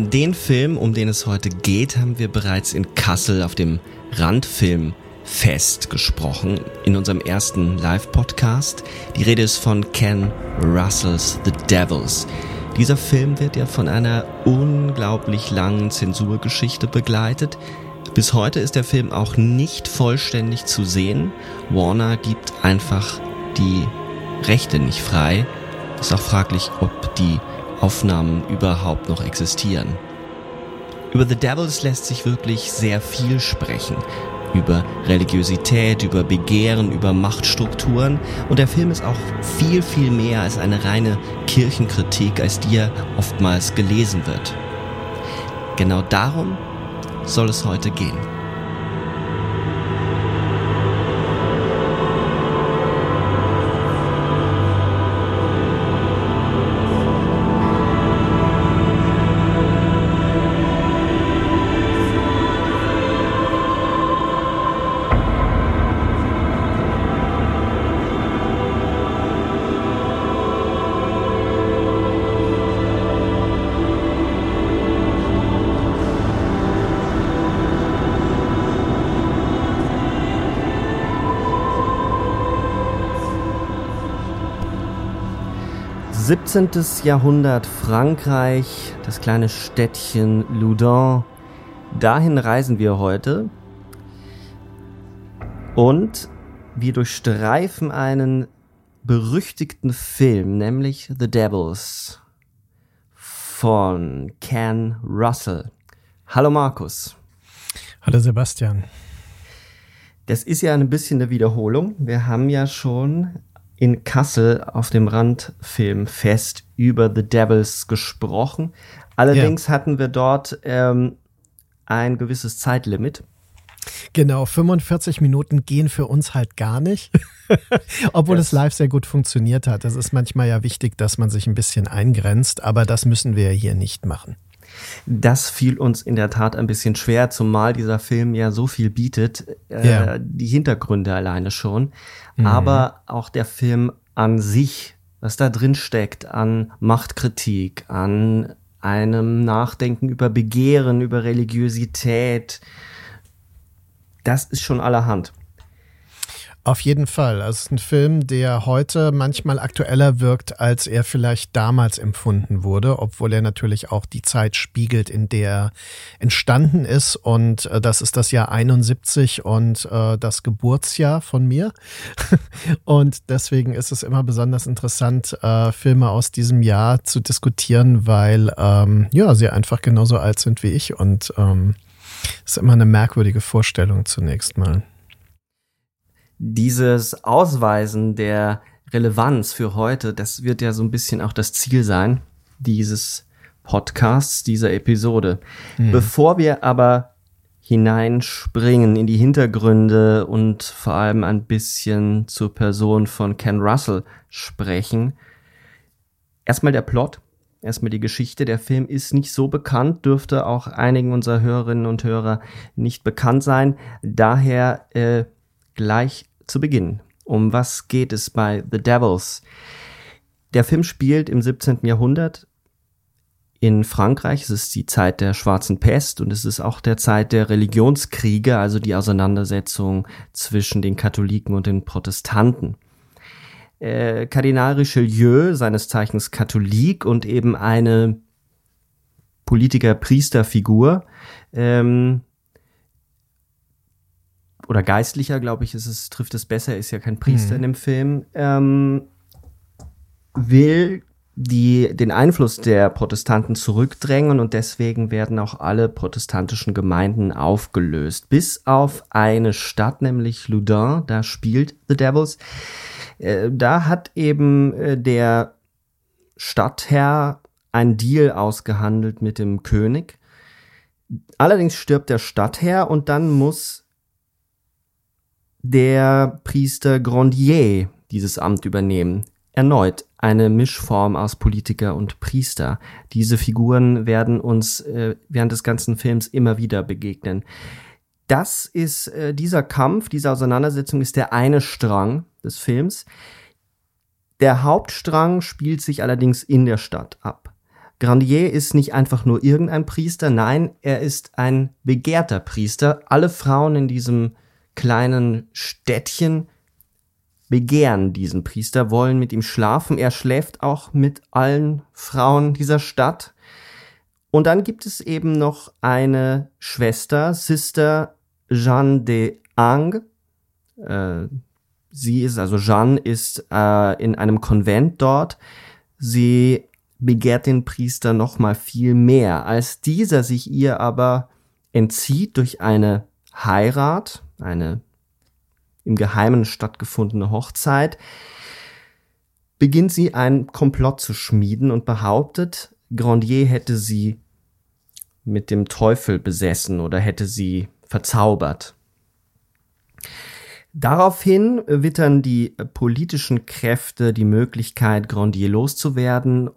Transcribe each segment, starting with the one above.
Den Film, um den es heute geht, haben wir bereits in Kassel auf dem Randfilmfest gesprochen, in unserem ersten Live-Podcast. Die Rede ist von Ken Russells The Devils. Dieser Film wird ja von einer unglaublich langen Zensurgeschichte begleitet. Bis heute ist der Film auch nicht vollständig zu sehen. Warner gibt einfach die Rechte nicht frei. Ist auch fraglich, ob die Aufnahmen überhaupt noch existieren. Über The Devils lässt sich wirklich sehr viel sprechen. Über Religiosität, über Begehren, über Machtstrukturen. Und der Film ist auch viel, viel mehr als eine reine Kirchenkritik, als die er oftmals gelesen wird. Genau darum soll es heute gehen. 17. Jahrhundert Frankreich, das kleine Städtchen Loudun. Dahin reisen wir heute. Und wir durchstreifen einen berüchtigten Film, nämlich The Devils von Ken Russell. Hallo Markus. Hallo Sebastian. Das ist ja ein bisschen eine Wiederholung. Wir haben ja schon in Kassel auf dem Randfilmfest über The Devils gesprochen. Allerdings ja. hatten wir dort ähm, ein gewisses Zeitlimit. Genau, 45 Minuten gehen für uns halt gar nicht, obwohl das es live sehr gut funktioniert hat. Das ist manchmal ja wichtig, dass man sich ein bisschen eingrenzt, aber das müssen wir hier nicht machen. Das fiel uns in der Tat ein bisschen schwer, zumal dieser Film ja so viel bietet, äh, ja. die Hintergründe alleine schon mhm. aber auch der Film an sich, was da drin steckt an Machtkritik, an einem Nachdenken über Begehren, über Religiosität, das ist schon allerhand. Auf jeden Fall. Also es ist ein Film, der heute manchmal aktueller wirkt, als er vielleicht damals empfunden wurde, obwohl er natürlich auch die Zeit spiegelt, in der er entstanden ist. Und äh, das ist das Jahr 71 und äh, das Geburtsjahr von mir. und deswegen ist es immer besonders interessant, äh, Filme aus diesem Jahr zu diskutieren, weil ähm, ja, sie einfach genauso alt sind wie ich. Und ähm, ist immer eine merkwürdige Vorstellung zunächst mal dieses Ausweisen der Relevanz für heute, das wird ja so ein bisschen auch das Ziel sein dieses Podcasts, dieser Episode. Mhm. Bevor wir aber hineinspringen in die Hintergründe und vor allem ein bisschen zur Person von Ken Russell sprechen, erstmal der Plot. Erstmal die Geschichte. Der Film ist nicht so bekannt, dürfte auch einigen unserer Hörerinnen und Hörer nicht bekannt sein. Daher äh, gleich zu Beginn. Um was geht es bei The Devils? Der Film spielt im 17. Jahrhundert in Frankreich. Es ist die Zeit der schwarzen Pest und es ist auch der Zeit der Religionskriege, also die Auseinandersetzung zwischen den Katholiken und den Protestanten. Äh, Kardinal Richelieu, seines Zeichens Katholik und eben eine Politiker-Priesterfigur, ähm, oder Geistlicher, glaube ich, ist es, trifft es besser, ist ja kein Priester mhm. in dem Film, ähm, will die den Einfluss der Protestanten zurückdrängen und deswegen werden auch alle protestantischen Gemeinden aufgelöst. Bis auf eine Stadt, nämlich Loudun, da spielt The Devils. Äh, da hat eben äh, der Stadtherr ein Deal ausgehandelt mit dem König. Allerdings stirbt der Stadtherr und dann muss der Priester Grandier dieses Amt übernehmen. Erneut eine Mischform aus Politiker und Priester. Diese Figuren werden uns äh, während des ganzen Films immer wieder begegnen. Das ist äh, dieser Kampf, diese Auseinandersetzung ist der eine Strang des Films. Der Hauptstrang spielt sich allerdings in der Stadt ab. Grandier ist nicht einfach nur irgendein Priester, nein, er ist ein begehrter Priester. Alle Frauen in diesem kleinen Städtchen begehren diesen Priester, wollen mit ihm schlafen. Er schläft auch mit allen Frauen dieser Stadt. Und dann gibt es eben noch eine Schwester, Sister Jeanne de Ang. Äh, sie ist, also Jeanne ist äh, in einem Konvent dort. Sie begehrt den Priester noch mal viel mehr. Als dieser sich ihr aber entzieht durch eine Heirat, eine im Geheimen stattgefundene Hochzeit, beginnt sie ein Komplott zu schmieden und behauptet, Grandier hätte sie mit dem Teufel besessen oder hätte sie verzaubert. Daraufhin wittern die politischen Kräfte die Möglichkeit, Grandier loszuwerden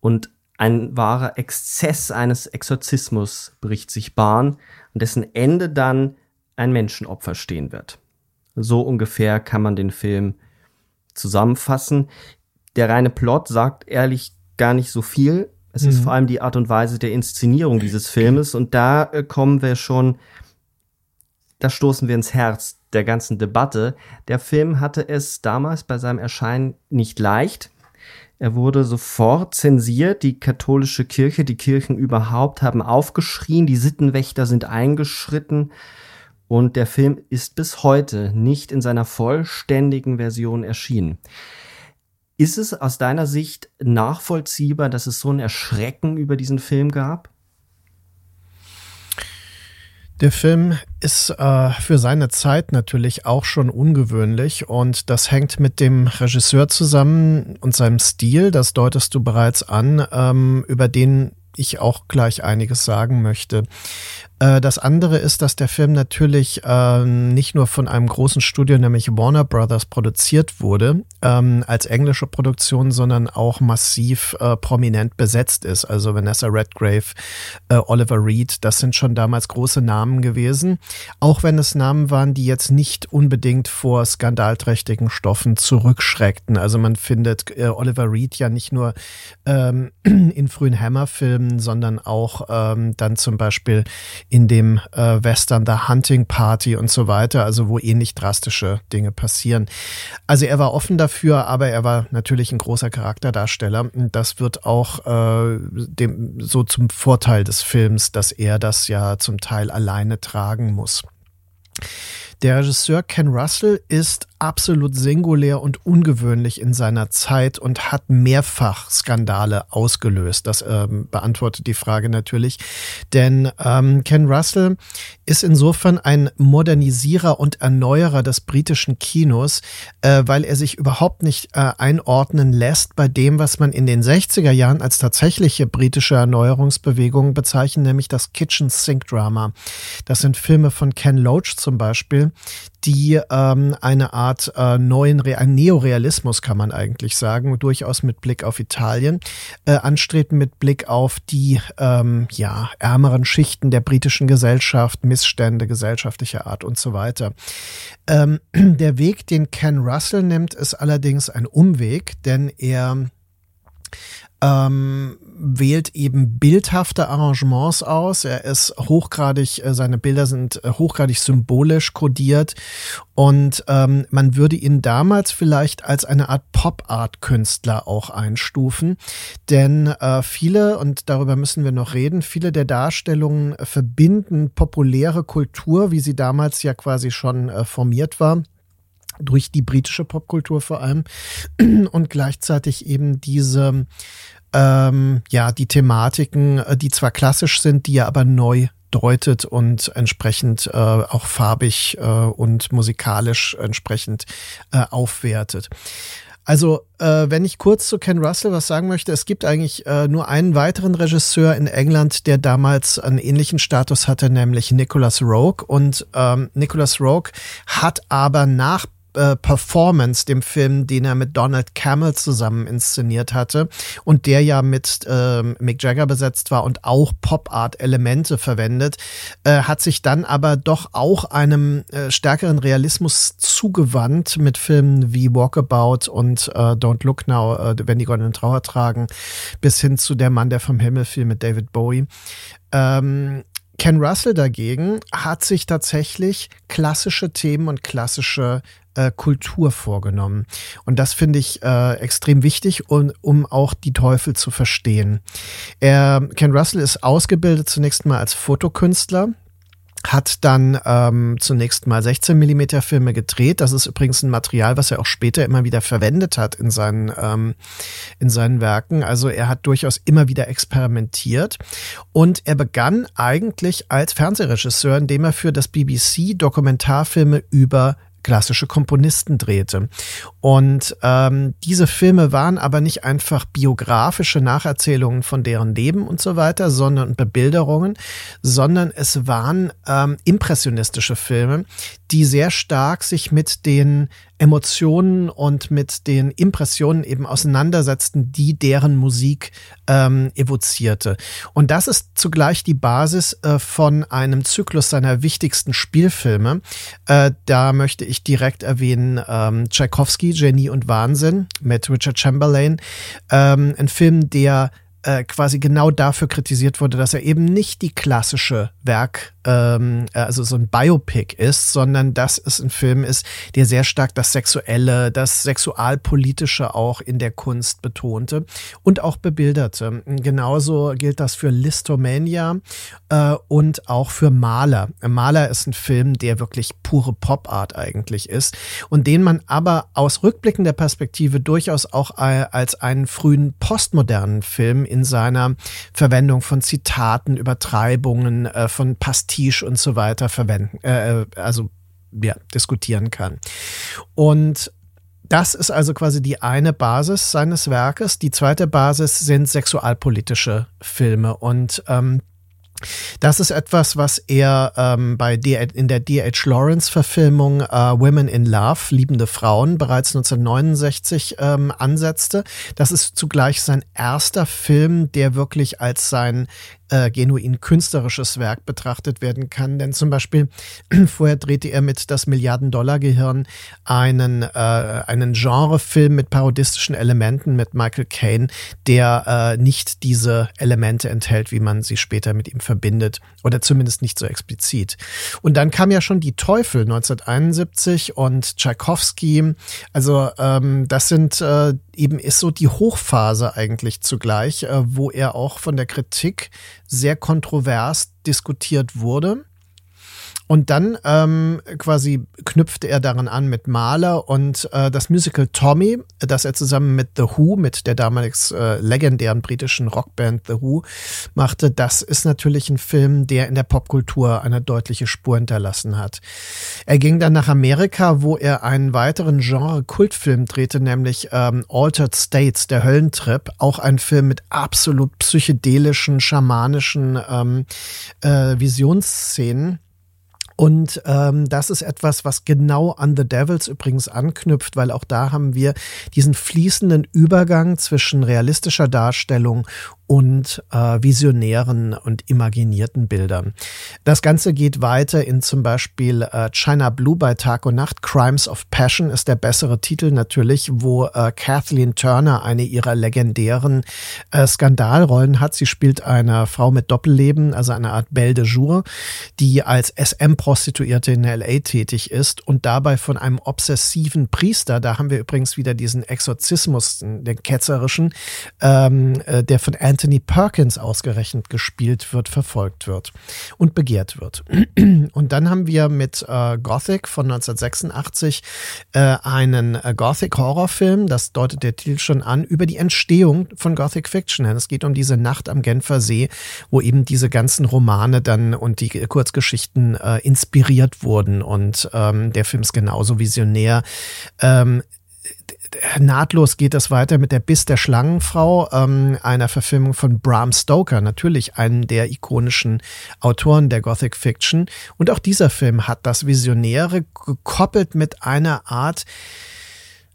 und ein wahrer Exzess eines Exorzismus bricht sich Bahn, an dessen Ende dann ein Menschenopfer stehen wird. So ungefähr kann man den Film zusammenfassen. Der reine Plot sagt ehrlich gar nicht so viel. Es mhm. ist vor allem die Art und Weise der Inszenierung dieses Filmes und da äh, kommen wir schon, da stoßen wir ins Herz der ganzen Debatte. Der Film hatte es damals bei seinem Erscheinen nicht leicht. Er wurde sofort zensiert. Die katholische Kirche, die Kirchen überhaupt haben aufgeschrien. Die Sittenwächter sind eingeschritten. Und der Film ist bis heute nicht in seiner vollständigen Version erschienen. Ist es aus deiner Sicht nachvollziehbar, dass es so ein Erschrecken über diesen Film gab? Der Film ist äh, für seine Zeit natürlich auch schon ungewöhnlich und das hängt mit dem Regisseur zusammen und seinem Stil, das deutest du bereits an, ähm, über den ich auch gleich einiges sagen möchte. Äh, das andere ist, dass der Film natürlich äh, nicht nur von einem großen Studio, nämlich Warner Brothers, produziert wurde, ähm, als englische Produktion, sondern auch massiv äh, prominent besetzt ist. Also Vanessa Redgrave, äh, Oliver Reed, das sind schon damals große Namen gewesen. Auch wenn es Namen waren, die jetzt nicht unbedingt vor skandalträchtigen Stoffen zurückschreckten. Also man findet äh, Oliver Reed ja nicht nur ähm, in frühen Hammer-Filmen, sondern auch ähm, dann zum Beispiel in dem äh, Western The Hunting Party und so weiter, also wo ähnlich drastische Dinge passieren. Also er war offen dafür, aber er war natürlich ein großer Charakterdarsteller. Und das wird auch äh, dem, so zum Vorteil des Films, dass er das ja zum Teil alleine tragen muss. Der Regisseur Ken Russell ist absolut singulär und ungewöhnlich in seiner Zeit und hat mehrfach Skandale ausgelöst. Das ähm, beantwortet die Frage natürlich. Denn ähm, Ken Russell ist insofern ein Modernisierer und Erneuerer des britischen Kinos, äh, weil er sich überhaupt nicht äh, einordnen lässt bei dem, was man in den 60er Jahren als tatsächliche britische Erneuerungsbewegung bezeichnet, nämlich das Kitchen Sink Drama. Das sind Filme von Ken Loach zum Beispiel, die ähm, eine Art äh, neuen Re Neorealismus, kann man eigentlich sagen, durchaus mit Blick auf Italien, äh, anstreben mit Blick auf die ähm, ja, ärmeren Schichten der britischen Gesellschaft, Missstände gesellschaftlicher Art und so weiter. Ähm, der Weg, den Ken Russell nimmt, ist allerdings ein Umweg, denn er ähm, wählt eben bildhafte Arrangements aus. Er ist hochgradig, äh, seine Bilder sind äh, hochgradig symbolisch kodiert und ähm, man würde ihn damals vielleicht als eine Art Pop-Art-Künstler auch einstufen, denn äh, viele, und darüber müssen wir noch reden, viele der Darstellungen verbinden populäre Kultur, wie sie damals ja quasi schon äh, formiert war durch die britische Popkultur vor allem und gleichzeitig eben diese ähm, ja die Thematiken, äh, die zwar klassisch sind, die er aber neu deutet und entsprechend äh, auch farbig äh, und musikalisch entsprechend äh, aufwertet. Also, äh, wenn ich kurz zu Ken Russell was sagen möchte, es gibt eigentlich äh, nur einen weiteren Regisseur in England, der damals einen ähnlichen Status hatte, nämlich Nicholas Rogue. Und ähm, Nicholas Rogue hat aber nach äh, Performance, dem Film, den er mit Donald Camel zusammen inszeniert hatte und der ja mit äh, Mick Jagger besetzt war und auch Pop-Art-Elemente verwendet, äh, hat sich dann aber doch auch einem äh, stärkeren Realismus zugewandt mit Filmen wie Walkabout und äh, Don't Look Now, wenn die goldenen Trauer tragen, bis hin zu Der Mann, der vom Himmel fiel mit David Bowie. Ähm, Ken Russell dagegen hat sich tatsächlich klassische Themen und klassische äh, Kultur vorgenommen. Und das finde ich äh, extrem wichtig, um, um auch die Teufel zu verstehen. Er, Ken Russell ist ausgebildet zunächst mal als Fotokünstler hat dann ähm, zunächst mal 16 Millimeter Filme gedreht. Das ist übrigens ein Material, was er auch später immer wieder verwendet hat in seinen ähm, in seinen Werken. Also er hat durchaus immer wieder experimentiert und er begann eigentlich als Fernsehregisseur, indem er für das BBC Dokumentarfilme über klassische Komponisten drehte. Und ähm, diese Filme waren aber nicht einfach biografische Nacherzählungen von deren Leben und so weiter, sondern Bebilderungen, sondern es waren ähm, impressionistische Filme, die sehr stark sich mit den Emotionen und mit den Impressionen eben auseinandersetzten, die deren Musik ähm, evozierte. Und das ist zugleich die Basis äh, von einem Zyklus seiner wichtigsten Spielfilme. Äh, da möchte ich direkt erwähnen ähm, Tchaikovsky, Genie und Wahnsinn mit Richard Chamberlain. Ähm, ein Film, der äh, quasi genau dafür kritisiert wurde, dass er eben nicht die klassische Werk, ähm, also so ein Biopic ist, sondern dass es ein Film ist, der sehr stark das Sexuelle, das Sexualpolitische auch in der Kunst betonte und auch bebilderte. Genauso gilt das für Listomania äh, und auch für Maler. Maler ist ein Film, der wirklich pure Pop-Art eigentlich ist und den man aber aus rückblickender Perspektive durchaus auch äh, als einen frühen postmodernen Film in seiner Verwendung von Zitaten, Übertreibungen, äh, von Pastiche und so weiter verwenden, äh, äh, also ja, diskutieren kann. Und das ist also quasi die eine Basis seines Werkes. Die zweite Basis sind sexualpolitische Filme und ähm, das ist etwas, was er ähm, bei D in der D.H. Lawrence-Verfilmung äh, Women in Love, liebende Frauen, bereits 1969 ähm, ansetzte. Das ist zugleich sein erster Film, der wirklich als sein äh, genuin künstlerisches Werk betrachtet werden kann. Denn zum Beispiel vorher drehte er mit Das Milliarden-Dollar-Gehirn einen, äh, einen Genrefilm mit parodistischen Elementen mit Michael Caine, der äh, nicht diese Elemente enthält, wie man sie später mit ihm verbindet oder zumindest nicht so explizit. Und dann kam ja schon Die Teufel 1971 und Tchaikovsky. Also ähm, das sind äh, eben ist so die Hochphase eigentlich zugleich, äh, wo er auch von der Kritik sehr kontrovers diskutiert wurde. Und dann ähm, quasi knüpfte er daran an mit Mahler und äh, das Musical Tommy, das er zusammen mit The Who, mit der damals äh, legendären britischen Rockband The Who machte, das ist natürlich ein Film, der in der Popkultur eine deutliche Spur hinterlassen hat. Er ging dann nach Amerika, wo er einen weiteren Genre-Kultfilm drehte, nämlich ähm, Altered States, der Höllentrip, auch ein Film mit absolut psychedelischen, schamanischen ähm, äh, Visionsszenen. Und ähm, das ist etwas, was genau an The Devils übrigens anknüpft, weil auch da haben wir diesen fließenden Übergang zwischen realistischer Darstellung und äh, visionären und imaginierten Bildern. Das Ganze geht weiter in zum Beispiel äh, China Blue bei Tag und Nacht. Crimes of Passion ist der bessere Titel natürlich, wo äh, Kathleen Turner eine ihrer legendären äh, Skandalrollen hat. Sie spielt eine Frau mit Doppelleben, also eine Art Belle de Jour, die als SM-Prostituierte in LA tätig ist und dabei von einem obsessiven Priester, da haben wir übrigens wieder diesen Exorzismus, den ketzerischen, ähm, äh, der von Anthony Anthony Perkins ausgerechnet gespielt wird, verfolgt wird und begehrt wird. Und dann haben wir mit äh, Gothic von 1986 äh, einen äh, Gothic-Horrorfilm, das deutet der Titel schon an, über die Entstehung von Gothic Fiction. Es geht um diese Nacht am Genfer See, wo eben diese ganzen Romane dann und die Kurzgeschichten äh, inspiriert wurden. Und ähm, der Film ist genauso visionär. Ähm, nahtlos geht es weiter mit der Biss der Schlangenfrau, ähm, einer Verfilmung von Bram Stoker, natürlich einem der ikonischen Autoren der Gothic Fiction. Und auch dieser Film hat das Visionäre gekoppelt mit einer Art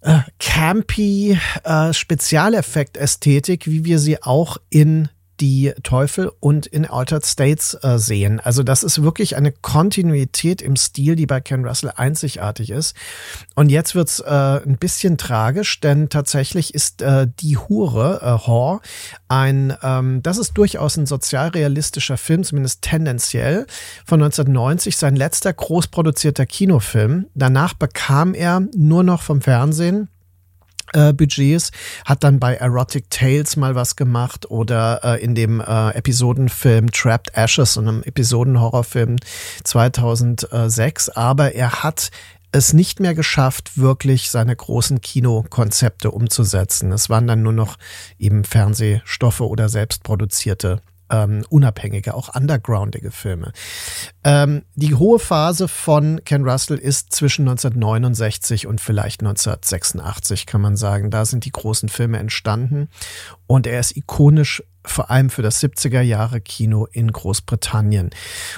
äh, campy äh, Spezialeffekt-Ästhetik, wie wir sie auch in die Teufel und in Altered States äh, sehen. Also das ist wirklich eine Kontinuität im Stil, die bei Ken Russell einzigartig ist. Und jetzt wird's äh, ein bisschen tragisch, denn tatsächlich ist äh, die Hure, äh, Whore, ein, ähm, das ist durchaus ein sozialrealistischer Film, zumindest tendenziell, von 1990, sein letzter großproduzierter Kinofilm. Danach bekam er nur noch vom Fernsehen äh, Budgets, hat dann bei Erotic Tales mal was gemacht oder äh, in dem äh, Episodenfilm Trapped Ashes, und einem Episodenhorrorfilm 2006, aber er hat es nicht mehr geschafft, wirklich seine großen Kinokonzepte umzusetzen. Es waren dann nur noch eben Fernsehstoffe oder selbstproduzierte ähm, unabhängige, auch undergroundige Filme. Ähm, die hohe Phase von Ken Russell ist zwischen 1969 und vielleicht 1986, kann man sagen. Da sind die großen Filme entstanden und er ist ikonisch vor allem für das 70er Jahre Kino in Großbritannien.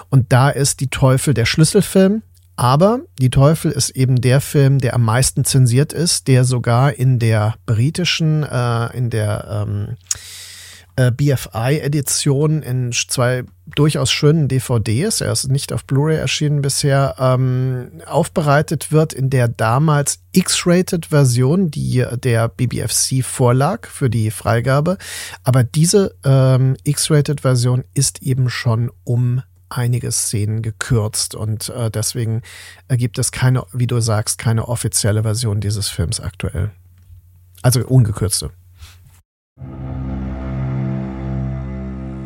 Und da ist Die Teufel der Schlüsselfilm, aber Die Teufel ist eben der Film, der am meisten zensiert ist, der sogar in der britischen, äh, in der ähm, äh, BFI-Edition in zwei durchaus schönen DVDs, er ist nicht auf Blu-ray erschienen bisher, ähm, aufbereitet wird in der damals X-Rated-Version, die der BBFC vorlag für die Freigabe. Aber diese ähm, X-Rated-Version ist eben schon um einige Szenen gekürzt und äh, deswegen gibt es keine, wie du sagst, keine offizielle Version dieses Films aktuell. Also ungekürzte.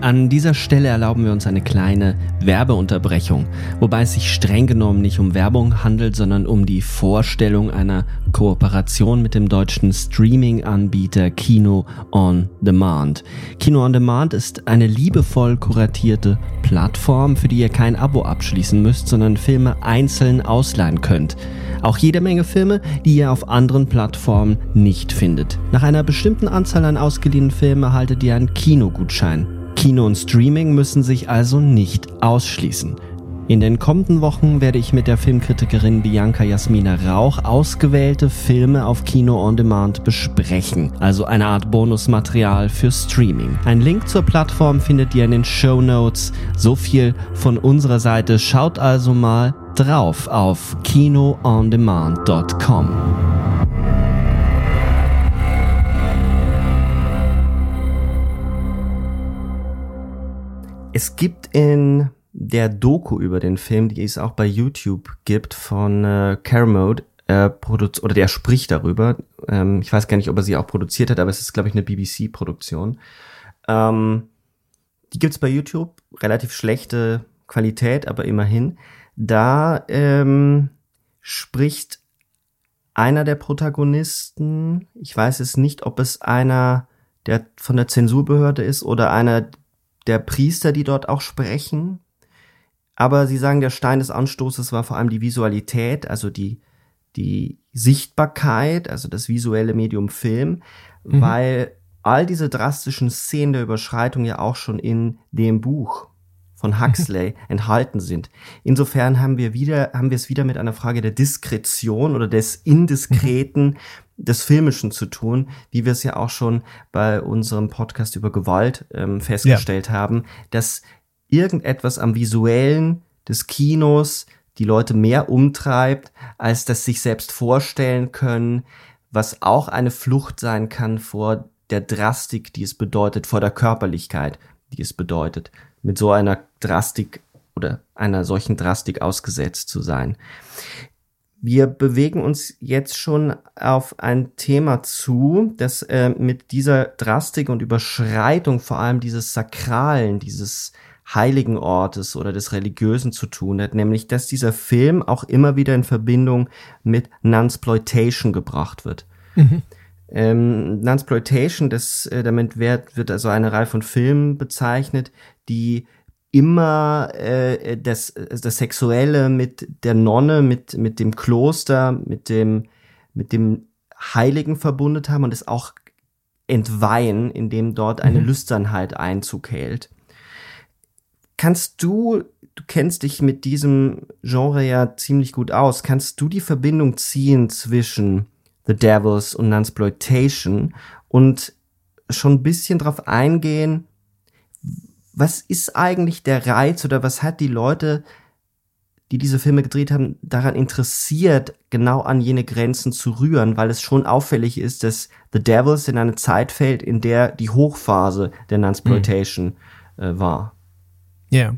An dieser Stelle erlauben wir uns eine kleine Werbeunterbrechung, wobei es sich streng genommen nicht um Werbung handelt, sondern um die Vorstellung einer Kooperation mit dem deutschen Streaming-Anbieter Kino on Demand. Kino on Demand ist eine liebevoll kuratierte Plattform, für die ihr kein Abo abschließen müsst, sondern Filme einzeln ausleihen könnt. Auch jede Menge Filme, die ihr auf anderen Plattformen nicht findet. Nach einer bestimmten Anzahl an ausgeliehenen Filmen erhaltet ihr einen Kinogutschein. Kino und Streaming müssen sich also nicht ausschließen. In den kommenden Wochen werde ich mit der Filmkritikerin Bianca Jasmina Rauch ausgewählte Filme auf Kino on Demand besprechen, also eine Art Bonusmaterial für Streaming. Ein Link zur Plattform findet ihr in den Show Notes. So viel von unserer Seite. Schaut also mal drauf auf kinoondemand.com. Es gibt in der Doku über den Film, die es auch bei YouTube gibt, von äh, Caramode, äh, oder der spricht darüber. Ähm, ich weiß gar nicht, ob er sie auch produziert hat, aber es ist, glaube ich, eine BBC-Produktion. Ähm, die gibt's bei YouTube, relativ schlechte Qualität, aber immerhin. Da ähm, spricht einer der Protagonisten, ich weiß es nicht, ob es einer der von der Zensurbehörde ist oder einer der Priester, die dort auch sprechen. Aber sie sagen, der Stein des Anstoßes war vor allem die Visualität, also die, die Sichtbarkeit, also das visuelle Medium Film, mhm. weil all diese drastischen Szenen der Überschreitung ja auch schon in dem Buch von Huxley enthalten sind. Insofern haben wir wieder, haben wir es wieder mit einer Frage der Diskretion oder des Indiskreten des Filmischen zu tun, wie wir es ja auch schon bei unserem Podcast über Gewalt ähm, festgestellt ja. haben, dass irgendetwas am Visuellen des Kinos die Leute mehr umtreibt, als das sich selbst vorstellen können, was auch eine Flucht sein kann vor der Drastik, die es bedeutet, vor der Körperlichkeit, die es bedeutet, mit so einer Drastik oder einer solchen Drastik ausgesetzt zu sein. Wir bewegen uns jetzt schon auf ein Thema zu, das äh, mit dieser Drastik und Überschreitung vor allem dieses Sakralen, dieses heiligen Ortes oder des Religiösen zu tun hat, nämlich dass dieser Film auch immer wieder in Verbindung mit Nunsploitation gebracht wird. Mhm. Ähm, Nunsploitation, das, äh, damit wird, wird also eine Reihe von Filmen bezeichnet, die immer äh, das, das Sexuelle mit der Nonne, mit, mit dem Kloster, mit dem, mit dem Heiligen verbundet haben und es auch entweihen, indem dort eine mhm. Lüsternheit Einzug hält. Kannst du, du kennst dich mit diesem Genre ja ziemlich gut aus, kannst du die Verbindung ziehen zwischen The Devils und Nunsploitation und schon ein bisschen drauf eingehen, was ist eigentlich der Reiz oder was hat die Leute, die diese Filme gedreht haben, daran interessiert, genau an jene Grenzen zu rühren, weil es schon auffällig ist, dass The Devils in eine Zeit fällt, in der die Hochphase der Nunsploitation mhm. äh, war. Ja.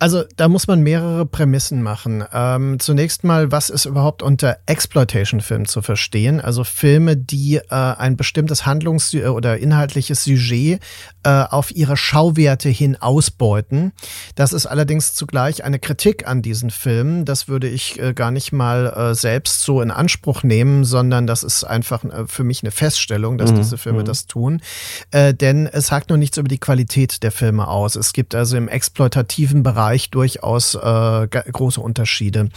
Also da muss man mehrere Prämissen machen. Ähm, zunächst mal, was ist überhaupt unter Exploitation-Film zu verstehen? Also Filme, die äh, ein bestimmtes Handlungs- oder inhaltliches Sujet äh, auf ihre Schauwerte hin ausbeuten. Das ist allerdings zugleich eine Kritik an diesen Filmen. Das würde ich äh, gar nicht mal äh, selbst so in Anspruch nehmen, sondern das ist einfach äh, für mich eine Feststellung, dass mhm. diese Filme mhm. das tun. Äh, denn es sagt nur nichts über die Qualität der Filme aus. Es gibt also im exploitativen Bereich Bereich durchaus äh, große Unterschiede.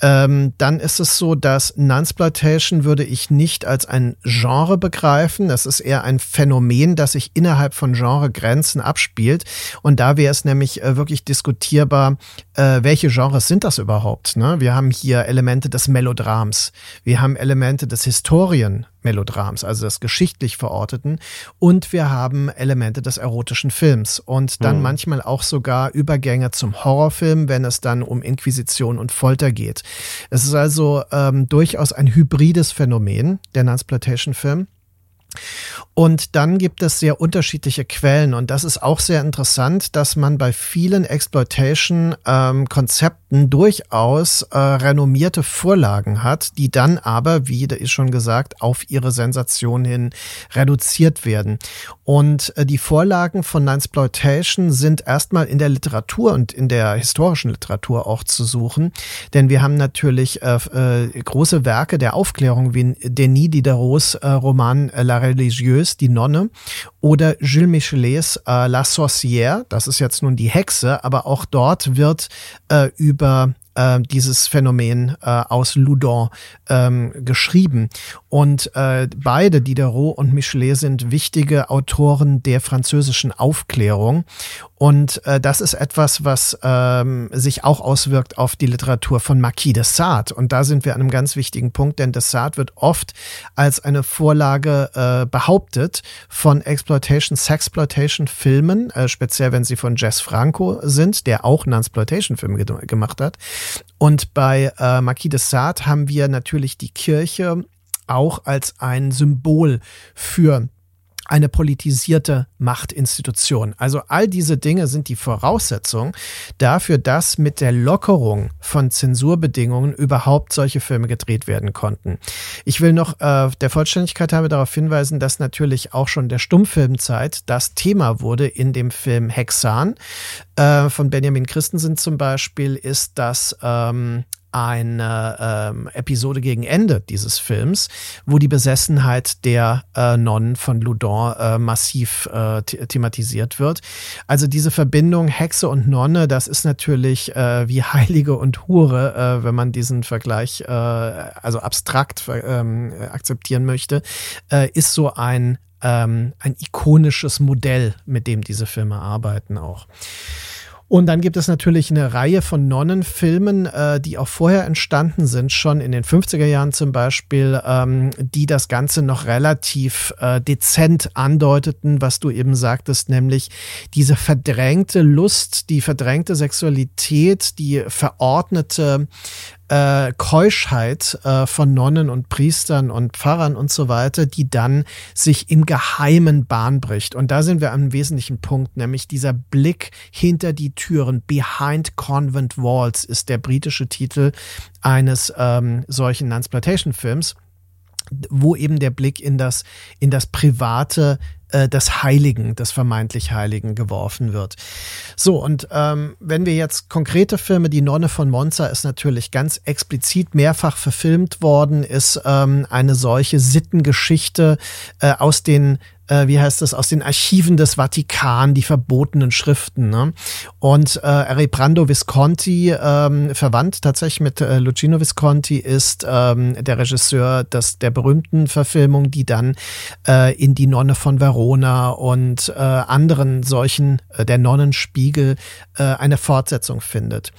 Ähm, dann ist es so, dass Nunsploitation würde ich nicht als ein Genre begreifen. Das ist eher ein Phänomen, das sich innerhalb von Genregrenzen abspielt. Und da wäre es nämlich äh, wirklich diskutierbar, äh, welche Genres sind das überhaupt? Ne? Wir haben hier Elemente des Melodrams. Wir haben Elemente des Historien. Melodrams, also des geschichtlich verorteten. Und wir haben Elemente des erotischen Films und dann mhm. manchmal auch sogar Übergänge zum Horrorfilm, wenn es dann um Inquisition und Folter geht. Es ist also ähm, durchaus ein hybrides Phänomen, der Nunsploitation-Film. Und dann gibt es sehr unterschiedliche Quellen und das ist auch sehr interessant, dass man bei vielen Exploitation-Konzepten ähm, durchaus äh, renommierte Vorlagen hat, die dann aber, wie da ist schon gesagt, auf ihre Sensation hin reduziert werden. Und äh, die Vorlagen von Exploitation sind erstmal in der Literatur und in der historischen Literatur auch zu suchen, denn wir haben natürlich äh, äh große Werke der Aufklärung wie Denis Diderots äh, Roman La Religieuse die Nonne, oder Gilles Michelets äh, La Sorcière, das ist jetzt nun die Hexe, aber auch dort wird äh, über äh, dieses Phänomen äh, aus Loudon ähm, geschrieben. Und äh, beide, Diderot und Michelet, sind wichtige Autoren der französischen Aufklärung. Und äh, das ist etwas, was ähm, sich auch auswirkt auf die Literatur von Marquis de Sade. Und da sind wir an einem ganz wichtigen Punkt, denn de Sade wird oft als eine Vorlage äh, behauptet von Exploitation, Sexploitation Filmen, äh, speziell wenn sie von Jess Franco sind, der auch einen Exploitation-Film ge gemacht hat. Und bei äh, Marquis de Sade haben wir natürlich die Kirche auch als ein Symbol für eine politisierte Machtinstitution. Also all diese Dinge sind die Voraussetzung dafür, dass mit der Lockerung von Zensurbedingungen überhaupt solche Filme gedreht werden konnten. Ich will noch äh, der Vollständigkeit habe darauf hinweisen, dass natürlich auch schon der Stummfilmzeit das Thema wurde in dem Film Hexan äh, von Benjamin Christensen zum Beispiel ist das ähm, eine ähm, Episode gegen Ende dieses Films, wo die Besessenheit der äh, Nonnen von Loudon äh, massiv äh, thematisiert wird. Also diese Verbindung Hexe und Nonne, das ist natürlich äh, wie Heilige und Hure, äh, wenn man diesen Vergleich äh, also abstrakt ähm, akzeptieren möchte, äh, ist so ein ähm, ein ikonisches Modell, mit dem diese Filme arbeiten auch. Und dann gibt es natürlich eine Reihe von Nonnenfilmen, äh, die auch vorher entstanden sind, schon in den 50er Jahren zum Beispiel, ähm, die das Ganze noch relativ äh, dezent andeuteten, was du eben sagtest, nämlich diese verdrängte Lust, die verdrängte Sexualität, die verordnete äh, Keuschheit äh, von Nonnen und Priestern und Pfarrern und so weiter, die dann sich im Geheimen Bahn bricht. Und da sind wir am wesentlichen Punkt, nämlich dieser Blick hinter die Türen. Behind Convent Walls ist der britische Titel eines ähm, solchen Nunsplantation-Films wo eben der Blick in das, in das private äh, des Heiligen, des vermeintlich Heiligen geworfen wird. So, und ähm, wenn wir jetzt konkrete Filme, die Nonne von Monza ist natürlich ganz explizit mehrfach verfilmt worden, ist ähm, eine solche Sittengeschichte äh, aus den äh, wie heißt das, aus den Archiven des Vatikan, die verbotenen Schriften. Ne? Und äh, Reprando Visconti, ähm, verwandt tatsächlich mit äh, Lucino Visconti, ist ähm, der Regisseur des, der berühmten Verfilmung, die dann äh, in Die Nonne von Verona und äh, anderen solchen, äh, der Nonnenspiegel, äh, eine Fortsetzung findet.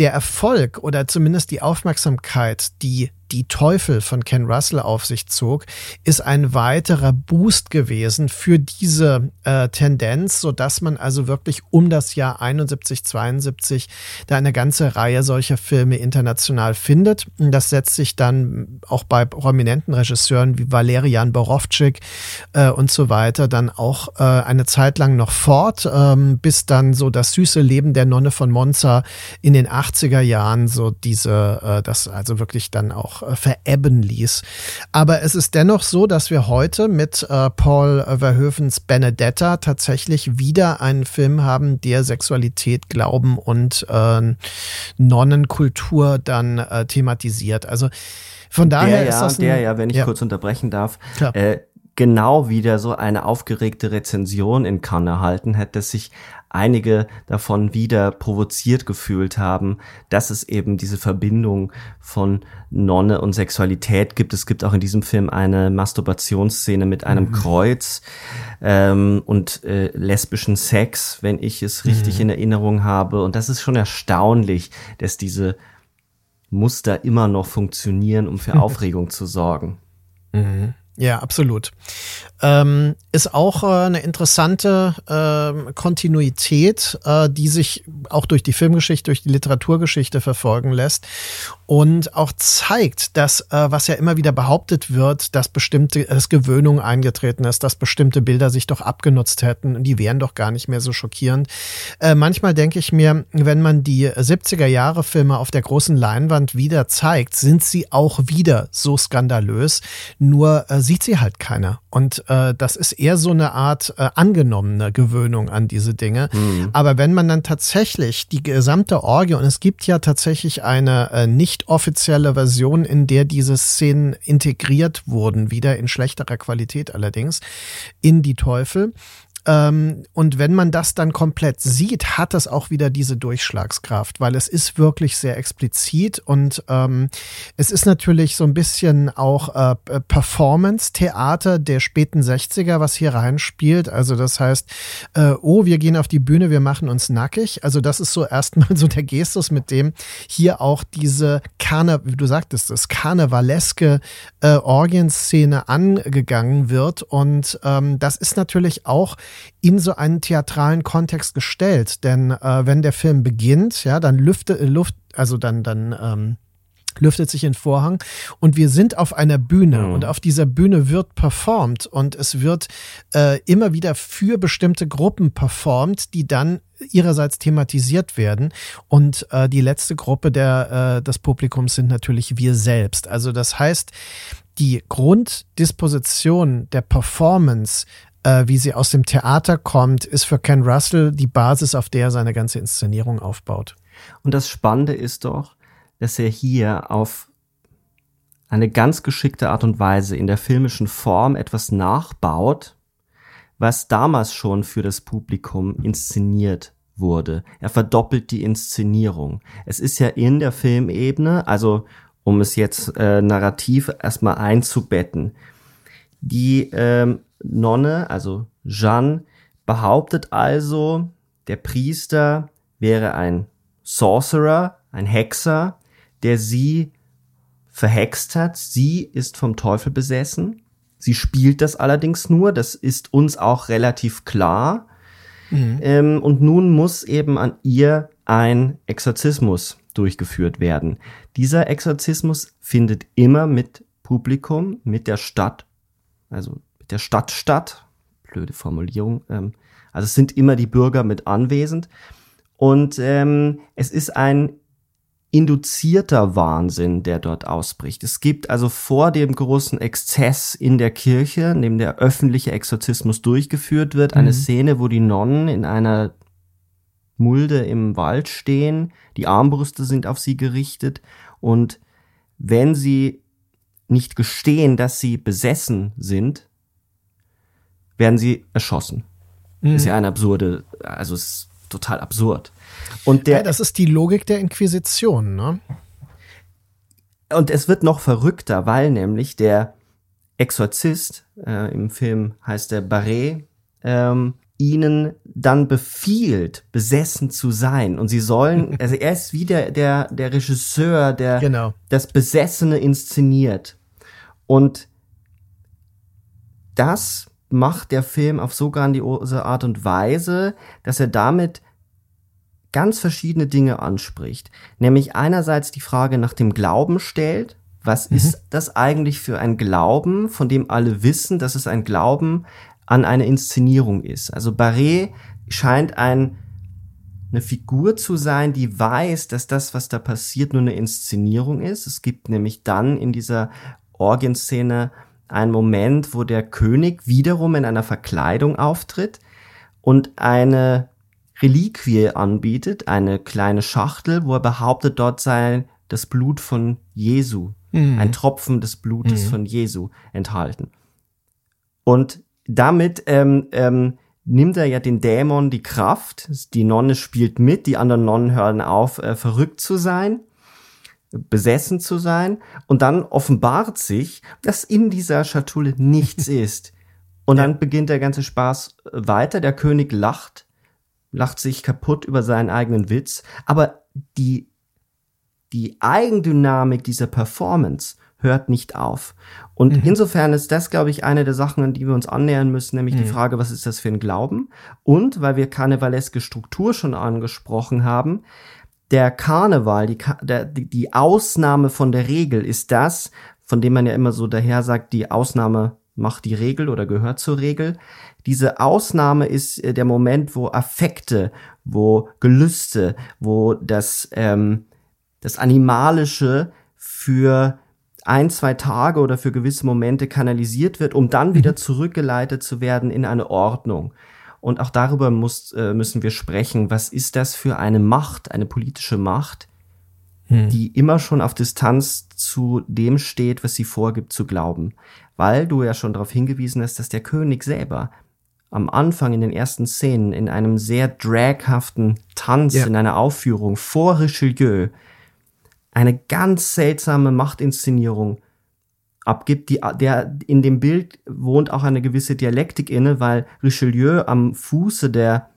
Der Erfolg oder zumindest die Aufmerksamkeit, die die Teufel von Ken Russell auf sich zog, ist ein weiterer Boost gewesen für diese äh, Tendenz, so dass man also wirklich um das Jahr 71, 72 da eine ganze Reihe solcher Filme international findet. Das setzt sich dann auch bei prominenten Regisseuren wie Valerian Borowczyk äh, und so weiter dann auch äh, eine Zeit lang noch fort, ähm, bis dann so das süße Leben der Nonne von Monza in den 80er Jahren so diese, äh, das also wirklich dann auch äh, verebben ließ. Aber es ist dennoch so, dass wir heute mit äh, Paul Verhoevens Benedetta tatsächlich wieder einen Film haben, der Sexualität, Glauben und äh, Nonnenkultur dann äh, thematisiert. Also von daher der ist ja, das ein, der ja, wenn ich ja. kurz unterbrechen darf, äh, genau wieder so eine aufgeregte Rezension in Cannes erhalten hätte, sich einige davon wieder provoziert gefühlt haben, dass es eben diese Verbindung von Nonne und Sexualität gibt. Es gibt auch in diesem Film eine Masturbationsszene mit einem mhm. Kreuz ähm, und äh, lesbischen Sex, wenn ich es richtig mhm. in Erinnerung habe. Und das ist schon erstaunlich, dass diese Muster immer noch funktionieren, um für Aufregung zu sorgen. Mhm. Ja, absolut. Ähm, ist auch äh, eine interessante äh, Kontinuität, äh, die sich auch durch die Filmgeschichte, durch die Literaturgeschichte verfolgen lässt und auch zeigt, dass, äh, was ja immer wieder behauptet wird, dass bestimmte, dass Gewöhnung eingetreten ist, dass bestimmte Bilder sich doch abgenutzt hätten und die wären doch gar nicht mehr so schockierend. Äh, manchmal denke ich mir, wenn man die 70er Jahre Filme auf der großen Leinwand wieder zeigt, sind sie auch wieder so skandalös, nur äh, sieht sie halt keiner. Und äh, das ist eher so eine Art äh, angenommene Gewöhnung an diese Dinge. Mhm. Aber wenn man dann tatsächlich die gesamte Orgie, und es gibt ja tatsächlich eine äh, nicht offizielle Version, in der diese Szenen integriert wurden, wieder in schlechterer Qualität allerdings, in die Teufel, ähm, und wenn man das dann komplett sieht, hat das auch wieder diese Durchschlagskraft, weil es ist wirklich sehr explizit und ähm, es ist natürlich so ein bisschen auch äh, Performance-Theater der späten 60er, was hier reinspielt. Also das heißt, äh, oh, wir gehen auf die Bühne, wir machen uns nackig. Also das ist so erstmal so der Gestus, mit dem hier auch diese Karne, wie du sagtest, das karnevaleske äh, Orgienszene angegangen wird. Und ähm, das ist natürlich auch in so einen theatralen Kontext gestellt. Denn äh, wenn der Film beginnt, ja, dann lüftet, Luft, also dann, dann ähm, lüftet sich ein Vorhang und wir sind auf einer Bühne mhm. und auf dieser Bühne wird performt und es wird äh, immer wieder für bestimmte Gruppen performt, die dann ihrerseits thematisiert werden und äh, die letzte Gruppe der äh, des Publikums sind natürlich wir selbst. Also das heißt, die Grunddisposition der Performance äh, wie sie aus dem Theater kommt, ist für Ken Russell die Basis, auf der er seine ganze Inszenierung aufbaut. Und das Spannende ist doch, dass er hier auf eine ganz geschickte Art und Weise in der filmischen Form etwas nachbaut, was damals schon für das Publikum inszeniert wurde. Er verdoppelt die Inszenierung. Es ist ja in der Filmebene, also um es jetzt äh, narrativ erstmal einzubetten, die ähm, Nonne, also Jeanne, behauptet also, der Priester wäre ein Sorcerer, ein Hexer, der sie verhext hat. Sie ist vom Teufel besessen. Sie spielt das allerdings nur. Das ist uns auch relativ klar. Mhm. Ähm, und nun muss eben an ihr ein Exorzismus durchgeführt werden. Dieser Exorzismus findet immer mit Publikum, mit der Stadt, also der Stadt statt. Blöde Formulierung. Ähm, also es sind immer die Bürger mit anwesend. Und ähm, es ist ein induzierter Wahnsinn, der dort ausbricht. Es gibt also vor dem großen Exzess in der Kirche, in dem der öffentliche Exorzismus durchgeführt wird, eine mhm. Szene, wo die Nonnen in einer Mulde im Wald stehen, die Armbrüste sind auf sie gerichtet und wenn sie nicht gestehen, dass sie besessen sind, werden sie erschossen. Mhm. Ist ja eine absurde, also es ist total absurd. Und der, ja, das ist die Logik der Inquisition, ne? Und es wird noch verrückter, weil nämlich der Exorzist, äh, im Film heißt der Barret, ähm, ihnen dann befiehlt, besessen zu sein. Und sie sollen, also er ist wie der, der, der Regisseur, der genau. das Besessene inszeniert. Und das macht der Film auf so grandiose Art und Weise, dass er damit ganz verschiedene Dinge anspricht. Nämlich einerseits die Frage nach dem Glauben stellt. Was mhm. ist das eigentlich für ein Glauben, von dem alle wissen, dass es ein Glauben an eine Inszenierung ist. Also Barré scheint ein, eine Figur zu sein, die weiß, dass das, was da passiert, nur eine Inszenierung ist. Es gibt nämlich dann in dieser Orgienszene einen Moment, wo der König wiederum in einer Verkleidung auftritt und eine Reliquie anbietet, eine kleine Schachtel, wo er behauptet, dort sei das Blut von Jesu, mhm. ein Tropfen des Blutes mhm. von Jesu enthalten. Und damit ähm, ähm, nimmt er ja den Dämon die Kraft. Die Nonne spielt mit, die anderen Nonnen hören auf, äh, verrückt zu sein, besessen zu sein. Und dann offenbart sich, dass in dieser Schatulle nichts ist. Und dann beginnt der ganze Spaß äh, weiter. Der König lacht, lacht sich kaputt über seinen eigenen Witz. Aber die, die Eigendynamik dieser Performance hört nicht auf. Und mhm. insofern ist das, glaube ich, eine der Sachen, an die wir uns annähern müssen, nämlich mhm. die Frage, was ist das für ein Glauben? Und weil wir karnevaleske Struktur schon angesprochen haben, der Karneval, die, der, die Ausnahme von der Regel ist das, von dem man ja immer so daher sagt, die Ausnahme macht die Regel oder gehört zur Regel. Diese Ausnahme ist äh, der Moment, wo Affekte, wo Gelüste, wo das, ähm, das Animalische für ein, zwei Tage oder für gewisse Momente kanalisiert wird, um dann wieder mhm. zurückgeleitet zu werden in eine Ordnung. Und auch darüber muss, äh, müssen wir sprechen. Was ist das für eine Macht, eine politische Macht, hm. die immer schon auf Distanz zu dem steht, was sie vorgibt zu glauben? Weil du ja schon darauf hingewiesen hast, dass der König selber am Anfang in den ersten Szenen in einem sehr draghaften Tanz, ja. in einer Aufführung vor Richelieu eine ganz seltsame Machtinszenierung abgibt, die, der in dem Bild wohnt auch eine gewisse Dialektik inne, weil Richelieu am Fuße der,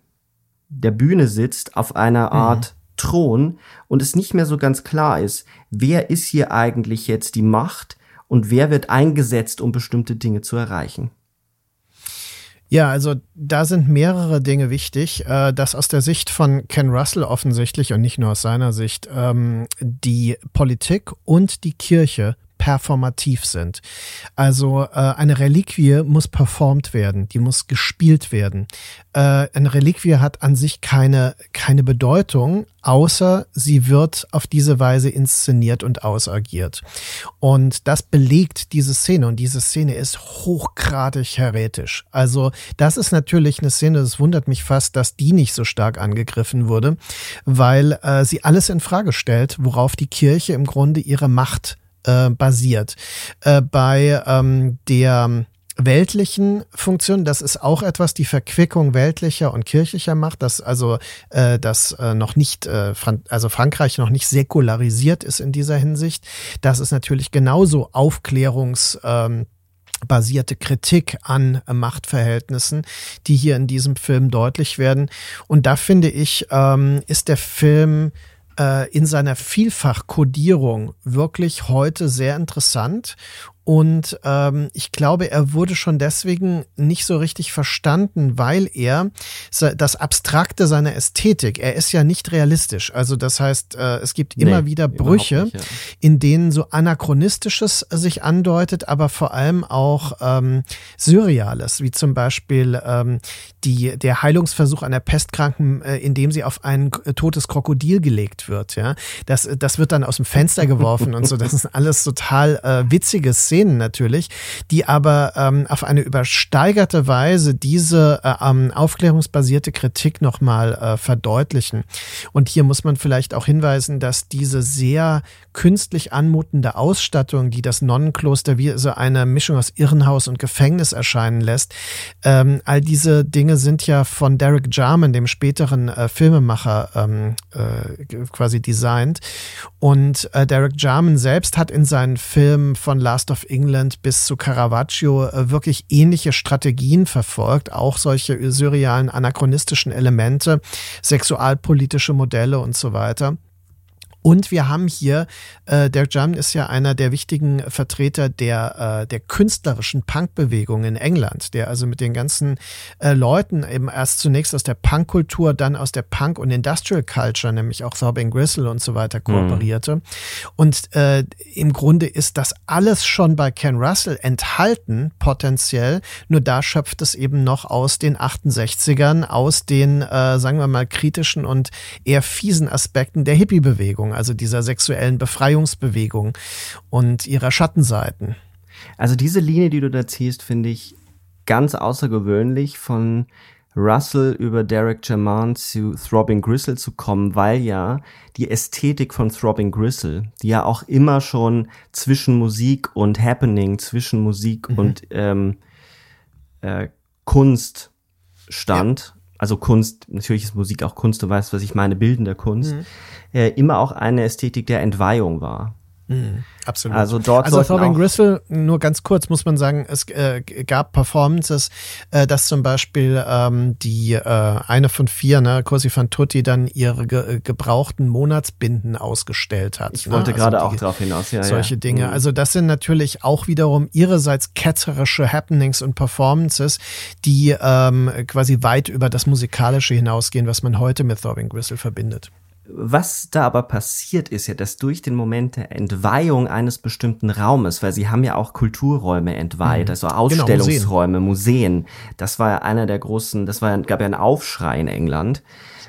der Bühne sitzt auf einer mhm. Art mhm. Thron und es nicht mehr so ganz klar ist, wer ist hier eigentlich jetzt die Macht und wer wird eingesetzt, um bestimmte Dinge zu erreichen. Ja, also da sind mehrere Dinge wichtig. Äh, dass aus der Sicht von Ken Russell offensichtlich und nicht nur aus seiner Sicht ähm, die Politik und die Kirche performativ sind. Also äh, eine Reliquie muss performt werden, die muss gespielt werden. Äh, eine Reliquie hat an sich keine, keine Bedeutung, außer sie wird auf diese Weise inszeniert und ausagiert. Und das belegt diese Szene und diese Szene ist hochgradig heretisch. Also das ist natürlich eine Szene, das wundert mich fast, dass die nicht so stark angegriffen wurde, weil äh, sie alles in Frage stellt, worauf die Kirche im Grunde ihre Macht äh, basiert. Äh, bei ähm, der weltlichen Funktion, das ist auch etwas, die Verquickung weltlicher und kirchlicher macht, dass also äh, das äh, noch nicht, äh, Fran also Frankreich noch nicht säkularisiert ist in dieser Hinsicht. Das ist natürlich genauso Aufklärungs ähm, basierte Kritik an Machtverhältnissen, die hier in diesem Film deutlich werden. Und da finde ich, ähm, ist der Film in seiner Vielfachkodierung wirklich heute sehr interessant und ähm, ich glaube, er wurde schon deswegen nicht so richtig verstanden, weil er das Abstrakte seiner Ästhetik, er ist ja nicht realistisch. Also das heißt, äh, es gibt immer nee, wieder Brüche, nicht, ja. in denen so Anachronistisches sich andeutet, aber vor allem auch ähm, Surreales, wie zum Beispiel ähm, die, der Heilungsversuch einer Pestkranken, äh, in dem sie auf ein totes Krokodil gelegt wird. Ja, das, das wird dann aus dem Fenster geworfen und so. Das ist alles total äh, witziges Szenen natürlich, die aber ähm, auf eine übersteigerte Weise diese äh, ähm, aufklärungsbasierte Kritik nochmal äh, verdeutlichen. Und hier muss man vielleicht auch hinweisen, dass diese sehr künstlich anmutende Ausstattung, die das Nonnenkloster wie so eine Mischung aus Irrenhaus und Gefängnis erscheinen lässt, ähm, all diese Dinge sind ja von Derek Jarman, dem späteren äh, Filmemacher, ähm, äh, quasi designt. Und äh, Derek Jarman selbst hat in seinen Filmen von Last of England bis zu Caravaggio äh, wirklich ähnliche Strategien verfolgt, auch solche surrealen anachronistischen Elemente, sexualpolitische Modelle und so weiter. Und wir haben hier, äh, Derek Jarman ist ja einer der wichtigen Vertreter der, äh, der künstlerischen Punkbewegung in England, der also mit den ganzen äh, Leuten eben erst zunächst aus der Punkkultur, dann aus der Punk- und Industrial Culture, nämlich auch Thorben Gristle und so weiter, mhm. kooperierte. Mhm. Und äh, im Grunde ist das alles schon bei Ken Russell enthalten, potenziell, nur da schöpft es eben noch aus den 68ern, aus den, äh, sagen wir mal, kritischen und eher fiesen Aspekten der Hippie-Bewegung also dieser sexuellen Befreiungsbewegung und ihrer Schattenseiten. Also diese Linie, die du da ziehst, finde ich ganz außergewöhnlich von Russell über Derek German zu Throbbing Gristle zu kommen, weil ja die Ästhetik von Throbbing Gristle, die ja auch immer schon zwischen Musik und Happening, zwischen Musik mhm. und ähm, äh, Kunst stand, also Kunst, natürlich ist Musik auch Kunst, du weißt, was ich meine, bildende Kunst, mhm. äh, immer auch eine Ästhetik der Entweihung war. Mhm, absolut. Also dort also Thorben Gristle, nur ganz kurz muss man sagen, es äh, gab Performances, äh, dass zum Beispiel ähm, die äh, eine von vier, ne, Cosi van Tutti, dann ihre ge gebrauchten Monatsbinden ausgestellt hat. Ich ne? wollte also gerade auch darauf hinaus, ja. Solche ja. Dinge. Mhm. Also das sind natürlich auch wiederum ihrerseits ketzerische Happenings und Performances, die ähm, quasi weit über das Musikalische hinausgehen, was man heute mit Thorben Gristle verbindet. Was da aber passiert ist ja, dass durch den Moment der Entweihung eines bestimmten Raumes, weil sie haben ja auch Kulturräume entweiht, mhm. also Ausstellungsräume, genau, Museen. Museen. Das war ja einer der großen, das war, gab ja einen Aufschrei in England.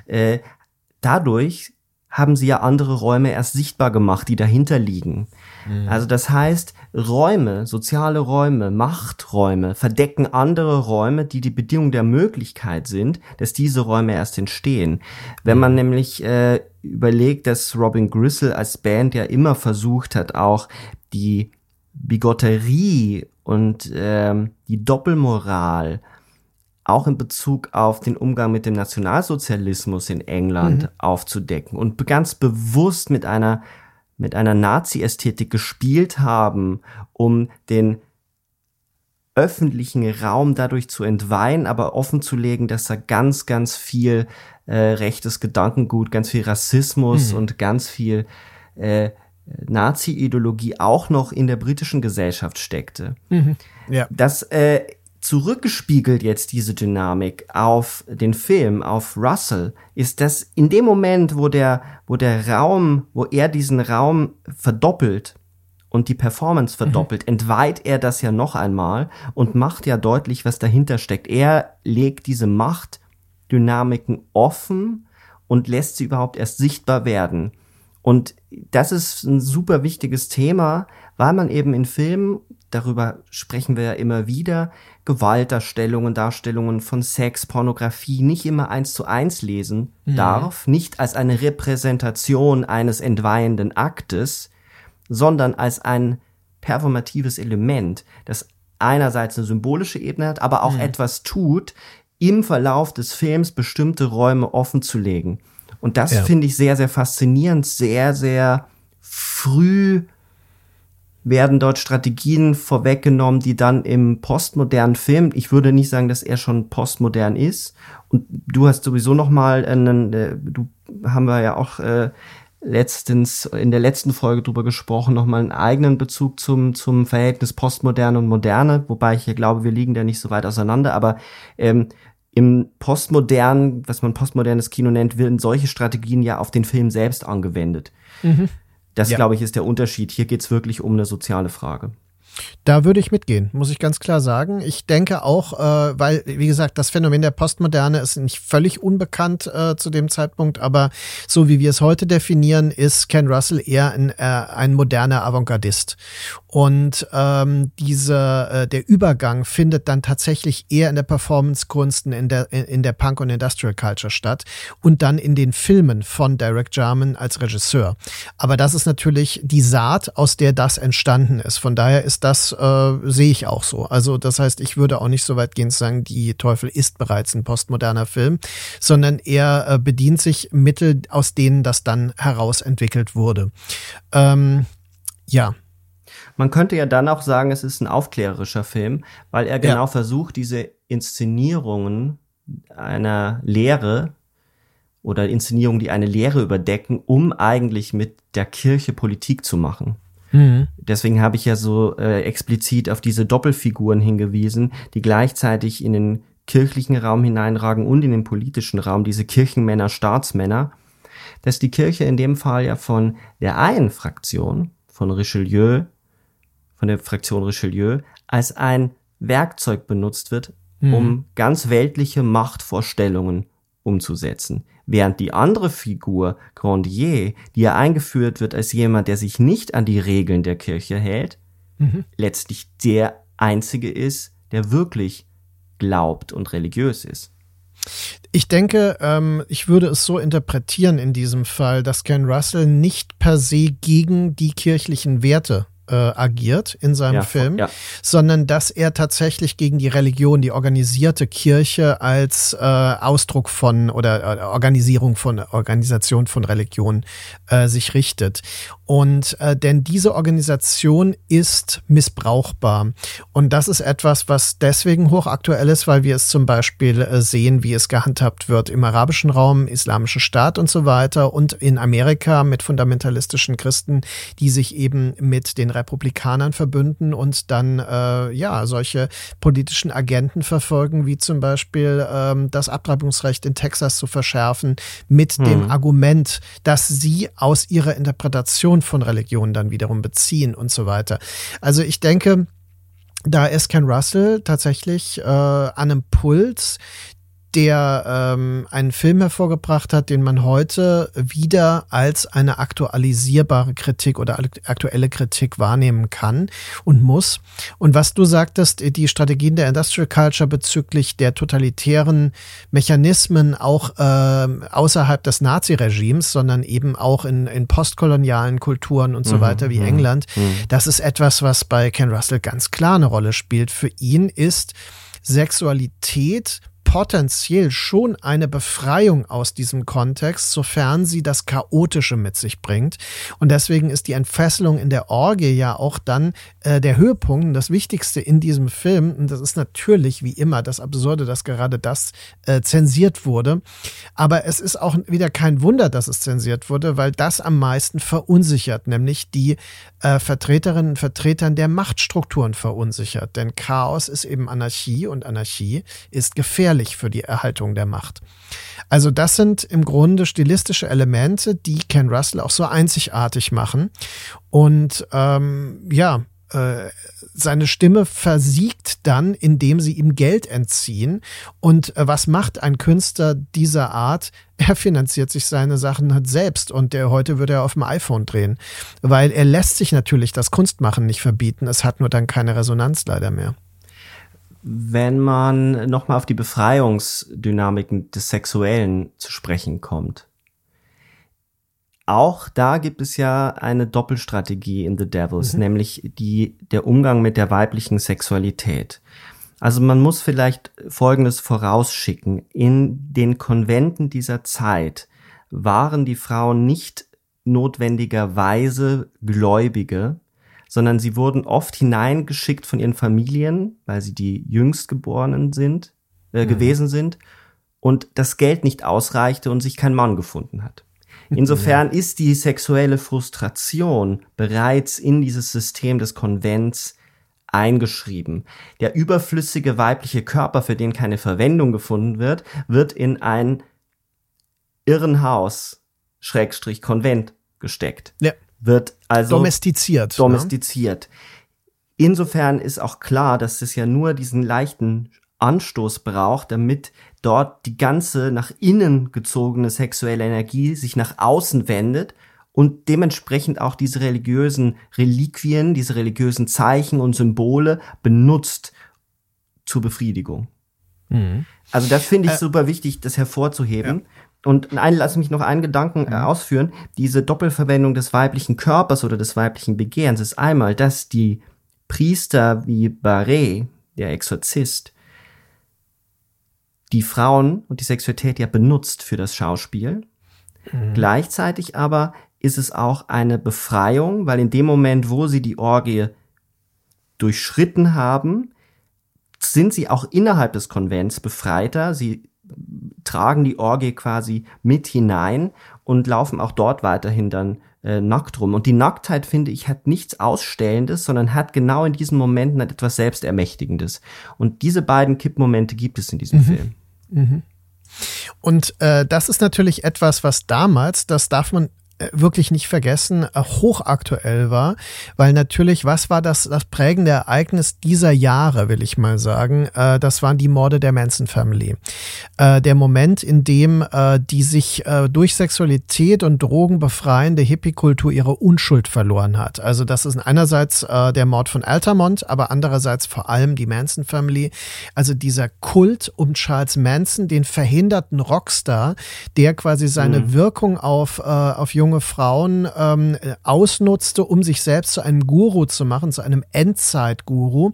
Äh, dadurch haben sie ja andere Räume erst sichtbar gemacht, die dahinter liegen. Mhm. Also das heißt, Räume, soziale Räume, Machträume verdecken andere Räume, die die Bedingung der Möglichkeit sind, dass diese Räume erst entstehen. Wenn man mhm. nämlich äh, überlegt, dass Robin Gristle als Band ja immer versucht hat, auch die Bigotterie und äh, die Doppelmoral auch in Bezug auf den Umgang mit dem Nationalsozialismus in England mhm. aufzudecken und ganz bewusst mit einer mit einer Nazi-Ästhetik gespielt haben, um den öffentlichen Raum dadurch zu entweihen, aber offen zu legen, dass da ganz, ganz viel äh, rechtes Gedankengut, ganz viel Rassismus mhm. und ganz viel äh, Nazi-Ideologie auch noch in der britischen Gesellschaft steckte. Mhm. Ja. Das äh, zurückgespiegelt jetzt diese Dynamik auf den Film, auf Russell, ist dass in dem Moment, wo der, wo der Raum, wo er diesen Raum verdoppelt und die Performance verdoppelt, mhm. entweiht er das ja noch einmal und macht ja deutlich, was dahinter steckt. Er legt diese Machtdynamiken offen und lässt sie überhaupt erst sichtbar werden. Und das ist ein super wichtiges Thema, weil man eben in Filmen, darüber sprechen wir ja immer wieder, Gewaltdarstellungen, Darstellungen von Sex, Pornografie nicht immer eins zu eins lesen mhm. darf, nicht als eine Repräsentation eines entweihenden Aktes, sondern als ein performatives Element, das einerseits eine symbolische Ebene hat, aber auch mhm. etwas tut, im Verlauf des Films bestimmte Räume offen zu legen. Und das ja. finde ich sehr, sehr faszinierend, sehr, sehr früh werden dort Strategien vorweggenommen, die dann im postmodernen Film, ich würde nicht sagen, dass er schon postmodern ist. Und du hast sowieso noch mal einen, äh, du haben wir ja auch äh, letztens in der letzten Folge drüber gesprochen, noch mal einen eigenen Bezug zum zum Verhältnis Postmoderne und Moderne, wobei ich ja glaube, wir liegen da nicht so weit auseinander, aber ähm, im postmodernen, was man postmodernes Kino nennt, werden solche Strategien ja auf den Film selbst angewendet. Mhm. Das, ja. glaube ich, ist der Unterschied. Hier geht es wirklich um eine soziale Frage. Da würde ich mitgehen, muss ich ganz klar sagen. Ich denke auch, äh, weil, wie gesagt, das Phänomen der Postmoderne ist nicht völlig unbekannt äh, zu dem Zeitpunkt, aber so wie wir es heute definieren, ist Ken Russell eher ein, äh, ein moderner Avantgardist. Und ähm, diese, äh, der Übergang findet dann tatsächlich eher in der Performance-Kunsten, in der, in der Punk- und Industrial Culture statt und dann in den Filmen von Derek Jarman als Regisseur. Aber das ist natürlich die Saat, aus der das entstanden ist. Von daher ist das äh, sehe ich auch so. Also das heißt, ich würde auch nicht so weit gehen zu sagen, die Teufel ist bereits ein postmoderner Film, sondern er äh, bedient sich Mittel, aus denen das dann herausentwickelt wurde. Ähm, ja. Man könnte ja dann auch sagen, es ist ein aufklärerischer Film, weil er genau ja. versucht, diese Inszenierungen einer Lehre oder Inszenierungen, die eine Lehre überdecken, um eigentlich mit der Kirche Politik zu machen. Mhm. Deswegen habe ich ja so äh, explizit auf diese Doppelfiguren hingewiesen, die gleichzeitig in den kirchlichen Raum hineinragen und in den politischen Raum, diese Kirchenmänner, Staatsmänner, dass die Kirche in dem Fall ja von der einen Fraktion, von Richelieu, von der Fraktion Richelieu, als ein Werkzeug benutzt wird, mhm. um ganz weltliche Machtvorstellungen umzusetzen während die andere Figur, Grandier, die ja eingeführt wird als jemand, der sich nicht an die Regeln der Kirche hält, mhm. letztlich der einzige ist, der wirklich glaubt und religiös ist. Ich denke, ähm, ich würde es so interpretieren in diesem Fall, dass Ken Russell nicht per se gegen die kirchlichen Werte äh, agiert in seinem ja, Film, ja. sondern dass er tatsächlich gegen die Religion, die organisierte Kirche als äh, Ausdruck von oder äh, Organisierung von Organisation von Religion äh, sich richtet. Und äh, denn diese Organisation ist missbrauchbar. Und das ist etwas, was deswegen hochaktuell ist, weil wir es zum Beispiel äh, sehen, wie es gehandhabt wird im arabischen Raum, islamischen Staat und so weiter und in Amerika mit fundamentalistischen Christen, die sich eben mit den Republikanern verbünden und dann äh, ja solche politischen Agenten verfolgen, wie zum Beispiel ähm, das Abtreibungsrecht in Texas zu verschärfen, mit mhm. dem Argument, dass sie aus ihrer Interpretation von Religion dann wiederum beziehen und so weiter. Also ich denke, da ist Ken Russell tatsächlich äh, an einem Puls, der ähm, einen Film hervorgebracht hat, den man heute wieder als eine aktualisierbare Kritik oder aktuelle Kritik wahrnehmen kann und muss. Und was du sagtest, die Strategien der Industrial Culture bezüglich der totalitären Mechanismen auch äh, außerhalb des Naziregimes, sondern eben auch in, in postkolonialen Kulturen und so mhm, weiter wie mhm, England, mhm. das ist etwas, was bei Ken Russell ganz klar eine Rolle spielt. Für ihn ist Sexualität potenziell schon eine Befreiung aus diesem Kontext, sofern sie das Chaotische mit sich bringt. Und deswegen ist die Entfesselung in der Orgie ja auch dann äh, der Höhepunkt und das Wichtigste in diesem Film. Und das ist natürlich wie immer das Absurde, dass gerade das äh, zensiert wurde. Aber es ist auch wieder kein Wunder, dass es zensiert wurde, weil das am meisten verunsichert, nämlich die äh, Vertreterinnen und Vertretern der Machtstrukturen verunsichert. Denn Chaos ist eben Anarchie und Anarchie ist gefährlich gefährlich für die Erhaltung der Macht. Also das sind im Grunde stilistische Elemente, die Ken Russell auch so einzigartig machen. Und ähm, ja, äh, seine Stimme versiegt dann, indem sie ihm Geld entziehen. Und äh, was macht ein Künstler dieser Art? Er finanziert sich seine Sachen halt selbst und der heute würde er auf dem iPhone drehen, weil er lässt sich natürlich das Kunstmachen nicht verbieten. Es hat nur dann keine Resonanz leider mehr wenn man nochmal auf die Befreiungsdynamiken des Sexuellen zu sprechen kommt. Auch da gibt es ja eine Doppelstrategie in The Devils, mhm. nämlich die, der Umgang mit der weiblichen Sexualität. Also man muss vielleicht Folgendes vorausschicken. In den Konventen dieser Zeit waren die Frauen nicht notwendigerweise Gläubige, sondern sie wurden oft hineingeschickt von ihren Familien, weil sie die jüngstgeborenen sind, äh, mhm. gewesen sind und das Geld nicht ausreichte und sich kein Mann gefunden hat. Insofern ist die sexuelle Frustration bereits in dieses System des Konvents eingeschrieben. Der überflüssige weibliche Körper, für den keine Verwendung gefunden wird, wird in ein Irrenhaus, Schrägstrich Konvent gesteckt. Ja. Wird also domestiziert. Ne? Domestiziert. Ne? Insofern ist auch klar, dass es ja nur diesen leichten Anstoß braucht, damit dort die ganze nach innen gezogene sexuelle Energie sich nach außen wendet und dementsprechend auch diese religiösen Reliquien, diese religiösen Zeichen und Symbole benutzt zur Befriedigung. Mhm. Also das finde ich äh, super wichtig, das hervorzuheben. Ja. Und ein, lass mich noch einen Gedanken äh, mhm. ausführen. Diese Doppelverwendung des weiblichen Körpers oder des weiblichen Begehrens ist einmal, dass die Priester wie Barret, der Exorzist, die Frauen und die Sexualität ja benutzt für das Schauspiel. Mhm. Gleichzeitig aber ist es auch eine Befreiung, weil in dem Moment, wo sie die Orgie durchschritten haben, sind sie auch innerhalb des Konvents befreiter. Sie tragen die Orgie quasi mit hinein und laufen auch dort weiterhin dann äh, nackt rum. Und die Nacktheit, finde ich, hat nichts Ausstellendes, sondern hat genau in diesen Momenten etwas Selbstermächtigendes. Und diese beiden Kippmomente gibt es in diesem mhm. Film. Mhm. Und äh, das ist natürlich etwas, was damals, das darf man wirklich nicht vergessen, äh, hochaktuell war, weil natürlich, was war das, das prägende Ereignis dieser Jahre, will ich mal sagen, äh, das waren die Morde der Manson Family. Der Moment, in dem die sich durch Sexualität und Drogen befreiende Hippie-Kultur ihre Unschuld verloren hat. Also das ist einerseits der Mord von Altamont, aber andererseits vor allem die Manson Family. Also dieser Kult um Charles Manson, den verhinderten Rockstar, der quasi seine mhm. Wirkung auf, auf junge junge Frauen ähm, ausnutzte, um sich selbst zu einem Guru zu machen, zu einem Endzeit-Guru,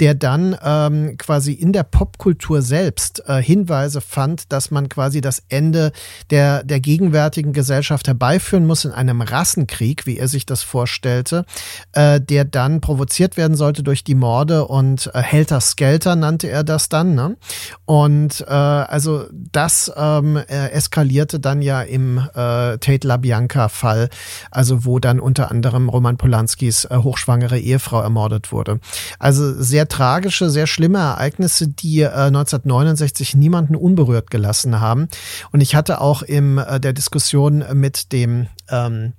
der dann ähm, quasi in der Popkultur selbst äh, Hinweise fand, dass man quasi das Ende der, der gegenwärtigen Gesellschaft herbeiführen muss in einem Rassenkrieg, wie er sich das vorstellte, äh, der dann provoziert werden sollte durch die Morde und äh, Helter Skelter nannte er das dann. Ne? Und äh, also das ähm, äh, eskalierte dann ja im äh, Tate LaBianca Bianca-Fall, also wo dann unter anderem Roman Polanskis äh, hochschwangere Ehefrau ermordet wurde. Also sehr tragische, sehr schlimme Ereignisse, die äh, 1969 niemanden unberührt gelassen haben. Und ich hatte auch in äh, der Diskussion mit dem ähm,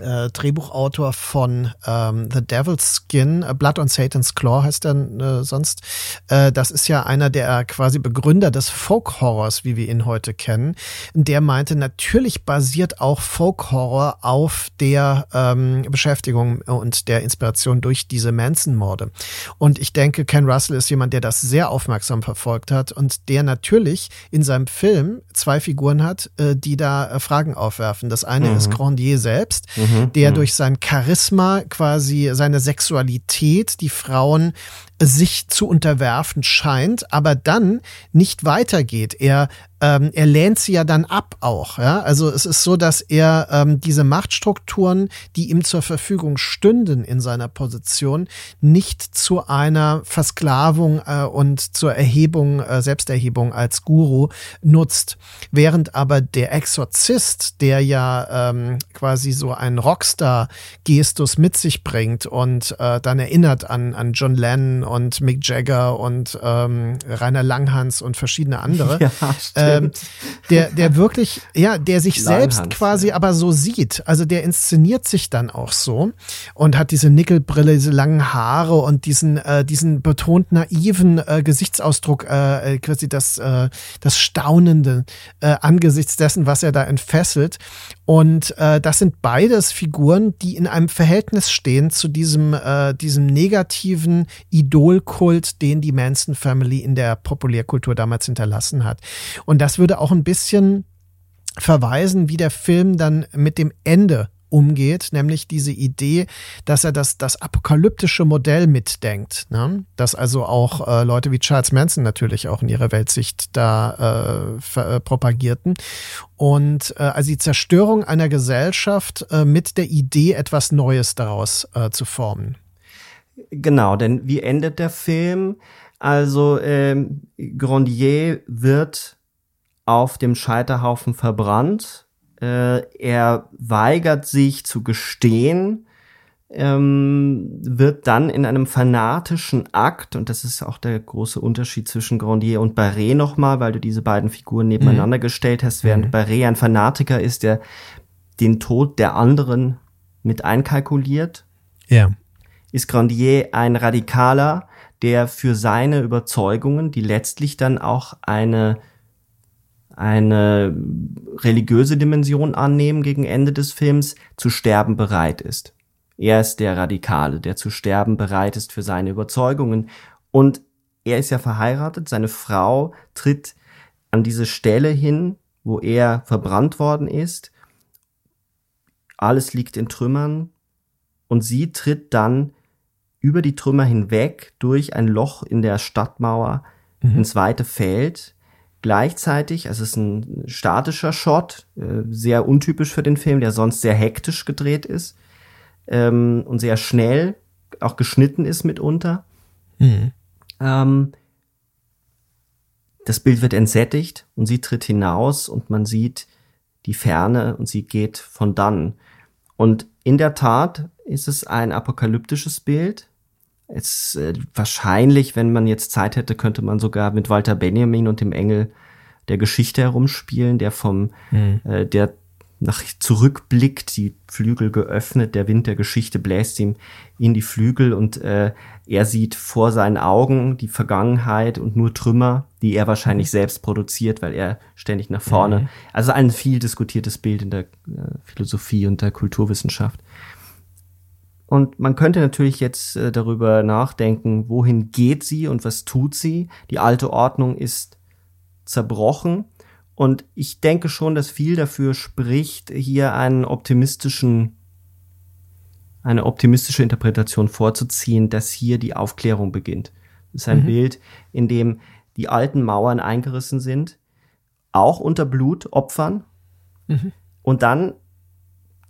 äh, Drehbuchautor von ähm, The Devil's Skin, Blood on Satan's Claw heißt er äh, sonst. Äh, das ist ja einer der quasi Begründer des Folk-Horrors, wie wir ihn heute kennen. Der meinte, natürlich basiert auch Folk-Horror auf der ähm, Beschäftigung und der Inspiration durch diese Manson-Morde. Und ich denke, Ken Russell ist jemand, der das sehr aufmerksam verfolgt hat und der natürlich in seinem Film zwei Figuren hat, äh, die da äh, Fragen aufwerfen. Das eine mhm. ist Grandier selbst, mhm mhm, der mhm. durch sein Charisma quasi seine Sexualität die Frauen sich zu unterwerfen scheint, aber dann nicht weitergeht. Er ähm, er lehnt sie ja dann ab auch. Ja? Also es ist so, dass er ähm, diese Machtstrukturen, die ihm zur Verfügung stünden in seiner Position, nicht zu einer Versklavung äh, und zur Erhebung, äh, Selbsterhebung als Guru nutzt. Während aber der Exorzist, der ja ähm, quasi so einen Rockstar-Gestus mit sich bringt und äh, dann erinnert an, an John Lennon und Mick Jagger und ähm, Rainer Langhans und verschiedene andere, ja, ähm, der, der wirklich, ja, der sich Langhans, selbst quasi ja. aber so sieht. Also der inszeniert sich dann auch so und hat diese Nickelbrille, diese langen Haare und diesen, äh, diesen betont naiven äh, Gesichtsausdruck, äh, äh quasi das, äh, das Staunende äh, angesichts dessen, was er da entfesselt. Und äh, das sind beides Figuren, die in einem Verhältnis stehen zu diesem, äh, diesem negativen Idolkult, den die Manson Family in der Populärkultur damals hinterlassen hat. Und das würde auch ein bisschen verweisen, wie der Film dann mit dem Ende umgeht, nämlich diese Idee, dass er das, das apokalyptische Modell mitdenkt. Ne? Dass also auch äh, Leute wie Charles Manson natürlich auch in ihrer Weltsicht da äh, äh, propagierten. Und äh, also die Zerstörung einer Gesellschaft äh, mit der Idee, etwas Neues daraus äh, zu formen. Genau, denn wie endet der Film? Also ähm, Grandier wird auf dem Scheiterhaufen verbrannt. Äh, er weigert sich zu gestehen, ähm, wird dann in einem fanatischen Akt, und das ist auch der große Unterschied zwischen Grandier und Barré nochmal, weil du diese beiden Figuren nebeneinander mhm. gestellt hast, während mhm. Barré ein Fanatiker ist, der den Tod der anderen mit einkalkuliert. Ja. Ist Grandier ein Radikaler, der für seine Überzeugungen, die letztlich dann auch eine eine religiöse Dimension annehmen gegen Ende des Films, zu sterben bereit ist. Er ist der Radikale, der zu sterben bereit ist für seine Überzeugungen. Und er ist ja verheiratet, seine Frau tritt an diese Stelle hin, wo er verbrannt worden ist. Alles liegt in Trümmern und sie tritt dann über die Trümmer hinweg durch ein Loch in der Stadtmauer mhm. ins weite Feld gleichzeitig, also es ist ein statischer Shot, äh, sehr untypisch für den Film, der sonst sehr hektisch gedreht ist ähm, und sehr schnell auch geschnitten ist mitunter. Mhm. Ähm, das Bild wird entsättigt und sie tritt hinaus und man sieht die Ferne und sie geht von dann. Und in der Tat ist es ein apokalyptisches Bild, es äh, wahrscheinlich, wenn man jetzt Zeit hätte, könnte man sogar mit Walter Benjamin und dem Engel der Geschichte herumspielen, der vom, mhm. äh, der nach zurückblickt, die Flügel geöffnet, der Wind der Geschichte bläst ihm in die Flügel und äh, er sieht vor seinen Augen die Vergangenheit und nur Trümmer, die er wahrscheinlich mhm. selbst produziert, weil er ständig nach vorne. Mhm. Also ein viel diskutiertes Bild in der äh, Philosophie und der Kulturwissenschaft. Und man könnte natürlich jetzt äh, darüber nachdenken, wohin geht sie und was tut sie. Die alte Ordnung ist zerbrochen. Und ich denke schon, dass viel dafür spricht, hier einen optimistischen, eine optimistische Interpretation vorzuziehen, dass hier die Aufklärung beginnt. Das ist ein mhm. Bild, in dem die alten Mauern eingerissen sind, auch unter Blutopfern. Mhm. Und dann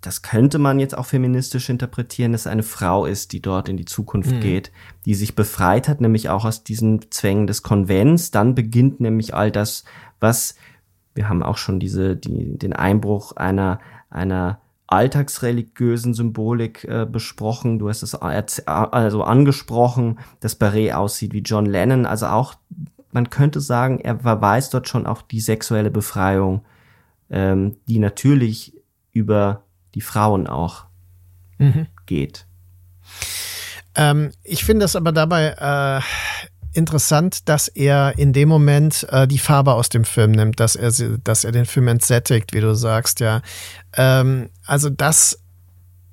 das könnte man jetzt auch feministisch interpretieren, dass eine Frau ist, die dort in die Zukunft mhm. geht, die sich befreit hat, nämlich auch aus diesen Zwängen des Konvents. Dann beginnt nämlich all das, was wir haben auch schon diese, die, den Einbruch einer, einer alltagsreligiösen Symbolik äh, besprochen. Du hast es also angesprochen, dass Barret aussieht wie John Lennon. Also auch, man könnte sagen, er verweist dort schon auf die sexuelle Befreiung, ähm, die natürlich über die Frauen auch mhm. geht. Ähm, ich finde es aber dabei äh, interessant, dass er in dem Moment äh, die Farbe aus dem Film nimmt, dass er, dass er den Film entsättigt, wie du sagst, ja. Ähm, also das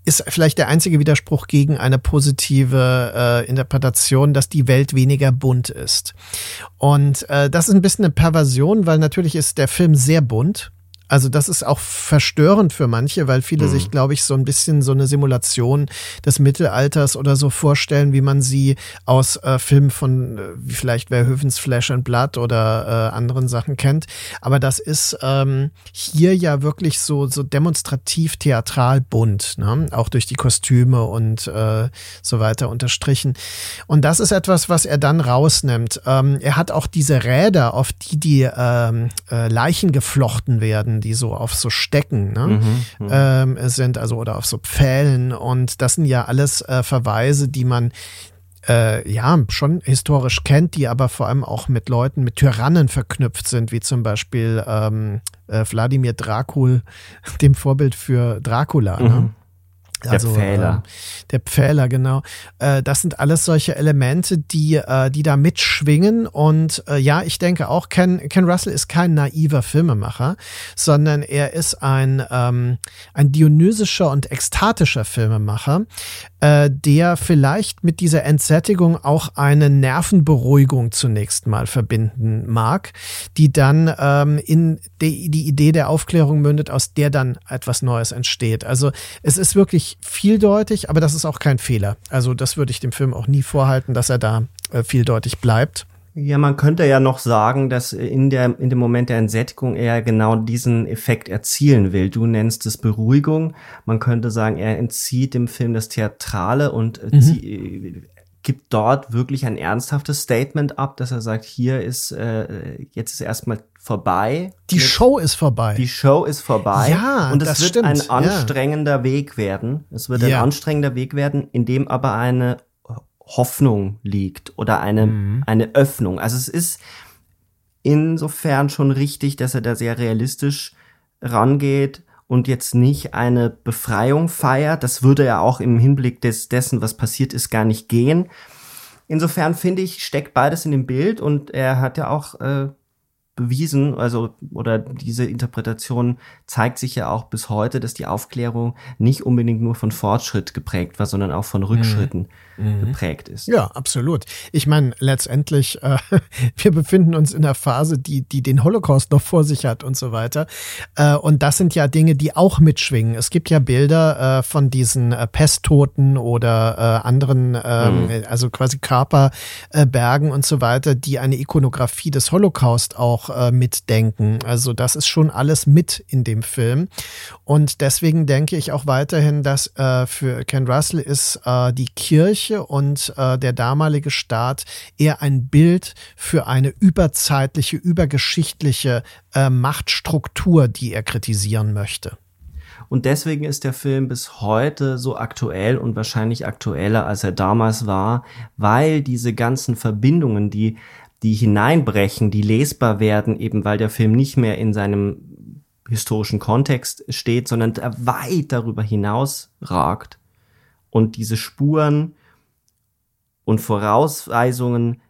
ist vielleicht der einzige Widerspruch gegen eine positive äh, Interpretation, dass die Welt weniger bunt ist. Und äh, das ist ein bisschen eine Perversion, weil natürlich ist der Film sehr bunt also das ist auch verstörend für manche, weil viele mhm. sich, glaube ich, so ein bisschen so eine Simulation des Mittelalters oder so vorstellen, wie man sie aus äh, Filmen von, äh, wie vielleicht Verhoevens Flash and Blood oder äh, anderen Sachen kennt. Aber das ist ähm, hier ja wirklich so, so demonstrativ theatral bunt, ne? auch durch die Kostüme und äh, so weiter unterstrichen. Und das ist etwas, was er dann rausnimmt. Ähm, er hat auch diese Räder, auf die die ähm, äh, Leichen geflochten werden die so auf so Stecken ne, mhm, mhm, ähm, sind, also oder auf so Pfählen. Und das sind ja alles äh, Verweise, die man äh, ja schon historisch kennt, die aber vor allem auch mit Leuten, mit Tyrannen verknüpft sind, wie zum Beispiel ähm, äh, Wladimir Dracul, dem Vorbild für Dracula. Ne? Mhm. Ne? Also, der Pfähler. Äh, der Pfähler, genau. Äh, das sind alles solche Elemente, die, äh, die da mitschwingen. Und äh, ja, ich denke auch, Ken, Ken Russell ist kein naiver Filmemacher, sondern er ist ein, ähm, ein dionysischer und ekstatischer Filmemacher, äh, der vielleicht mit dieser Entsättigung auch eine Nervenberuhigung zunächst mal verbinden mag, die dann ähm, in die, die Idee der Aufklärung mündet, aus der dann etwas Neues entsteht. Also es ist wirklich vieldeutig, aber das ist auch kein Fehler. Also das würde ich dem Film auch nie vorhalten, dass er da äh, vieldeutig bleibt. Ja, man könnte ja noch sagen, dass in, der, in dem Moment der Entsättigung er genau diesen Effekt erzielen will. Du nennst es Beruhigung. Man könnte sagen, er entzieht dem Film das Theatrale und äh, mhm. gibt dort wirklich ein ernsthaftes Statement ab, dass er sagt, hier ist, äh, jetzt ist erstmal vorbei. Die Show ist vorbei. Die Show ist vorbei. Ja, und es das wird stimmt. ein anstrengender ja. Weg werden. Es wird Ja. ein anstrengender Weg werden, in dem aber eine Hoffnung liegt oder eine, Mhm. eine Öffnung. Also es ist insofern schon richtig, dass er da sehr realistisch rangeht und jetzt nicht eine Befreiung feiert. Das würde ja auch im Hinblick des, dessen, was passiert ist, gar nicht gehen. Insofern finde ich, steckt beides in dem Bild und er hat ja auch äh, bewiesen, also oder diese Interpretation zeigt sich ja auch bis heute, dass die Aufklärung nicht unbedingt nur von Fortschritt geprägt war, sondern auch von Rückschritten geprägt ist. Ja, absolut. Ich meine, letztendlich, äh, wir befinden uns in einer Phase, die, die den Holocaust noch vor sich hat und so weiter. Äh, und das sind ja Dinge, die auch mitschwingen. Es gibt ja Bilder äh, von diesen äh, Pesttoten oder äh, anderen, ähm, also quasi Körperbergen und so weiter, die eine Ikonografie des Holocaust auch äh, mitdenken. Also das ist schon alles mit in dem Film. Und deswegen denke ich auch weiterhin, dass äh, für Ken Russell ist äh, die Kirche und äh, der damalige Staat eher ein Bild für eine überzeitliche, übergeschichtliche äh, Machtstruktur, die er kritisieren möchte. Und deswegen ist der Film bis heute so aktuell und wahrscheinlich aktueller, als er damals war, weil diese ganzen Verbindungen, die, die hineinbrechen, die lesbar werden, eben weil der Film nicht mehr in seinem historischen Kontext steht, sondern weit darüber hinaus ragt und diese Spuren und Vorausweisungen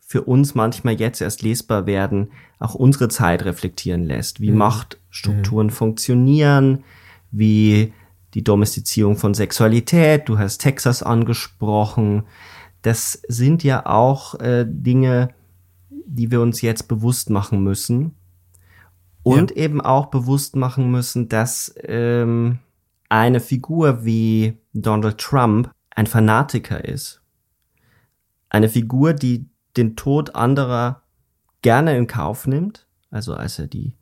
für uns manchmal jetzt erst lesbar werden, auch unsere Zeit reflektieren lässt, wie Machtstrukturen funktionieren, wie die Domestizierung von Sexualität, du hast Texas angesprochen, das sind ja auch äh, Dinge, die wir uns jetzt bewusst machen müssen und eben auch bewusst machen müssen, dass ähm, eine Figur wie Donald Trump ein Fanatiker ist. Eine Figur, die den Tod anderer gerne in Kauf nimmt. Also als er die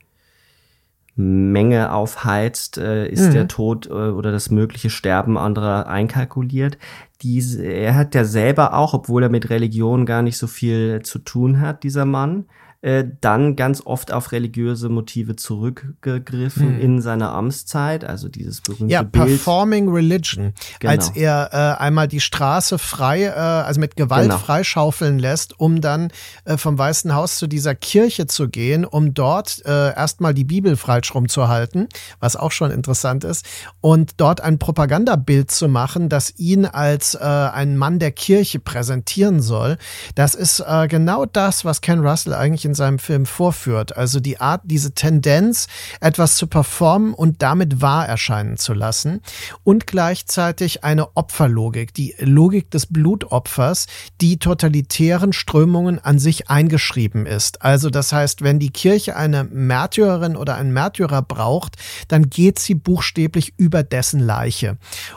Menge aufheizt, äh, ist Mhm. der Tod äh, oder das mögliche Sterben anderer einkalkuliert. Diese, er hat ja selber auch, obwohl er mit Religion gar nicht so viel zu tun hat, dieser Mann, äh, dann ganz oft auf religiöse Motive zurückgegriffen in seiner Amtszeit. Also dieses berühmte. Ja, Bild. Performing Religion. Genau. Als er äh, einmal die Straße frei, äh, also mit Gewalt Genau. freischaufeln lässt, um dann äh, vom Weißen Haus zu dieser Kirche zu gehen, um dort äh, erstmal die Bibel falsch rumzuhalten, was auch schon interessant ist, und dort ein Propagandabild zu machen, das ihn als äh, ein Mann der Kirche präsentieren soll. Das ist genau das, was Ken Russell eigentlich in seinem Film vorführt. Also die Art, diese Tendenz, etwas zu performen und damit wahr erscheinen zu lassen und gleichzeitig eine Opferlogik, die Logik des Blutopfers, die totalitären Strömungen an sich eingeschrieben ist. Also das heißt, wenn die Kirche eine Märtyrerin oder einen Märtyrer braucht, dann geht sie buchstäblich über dessen Leiche.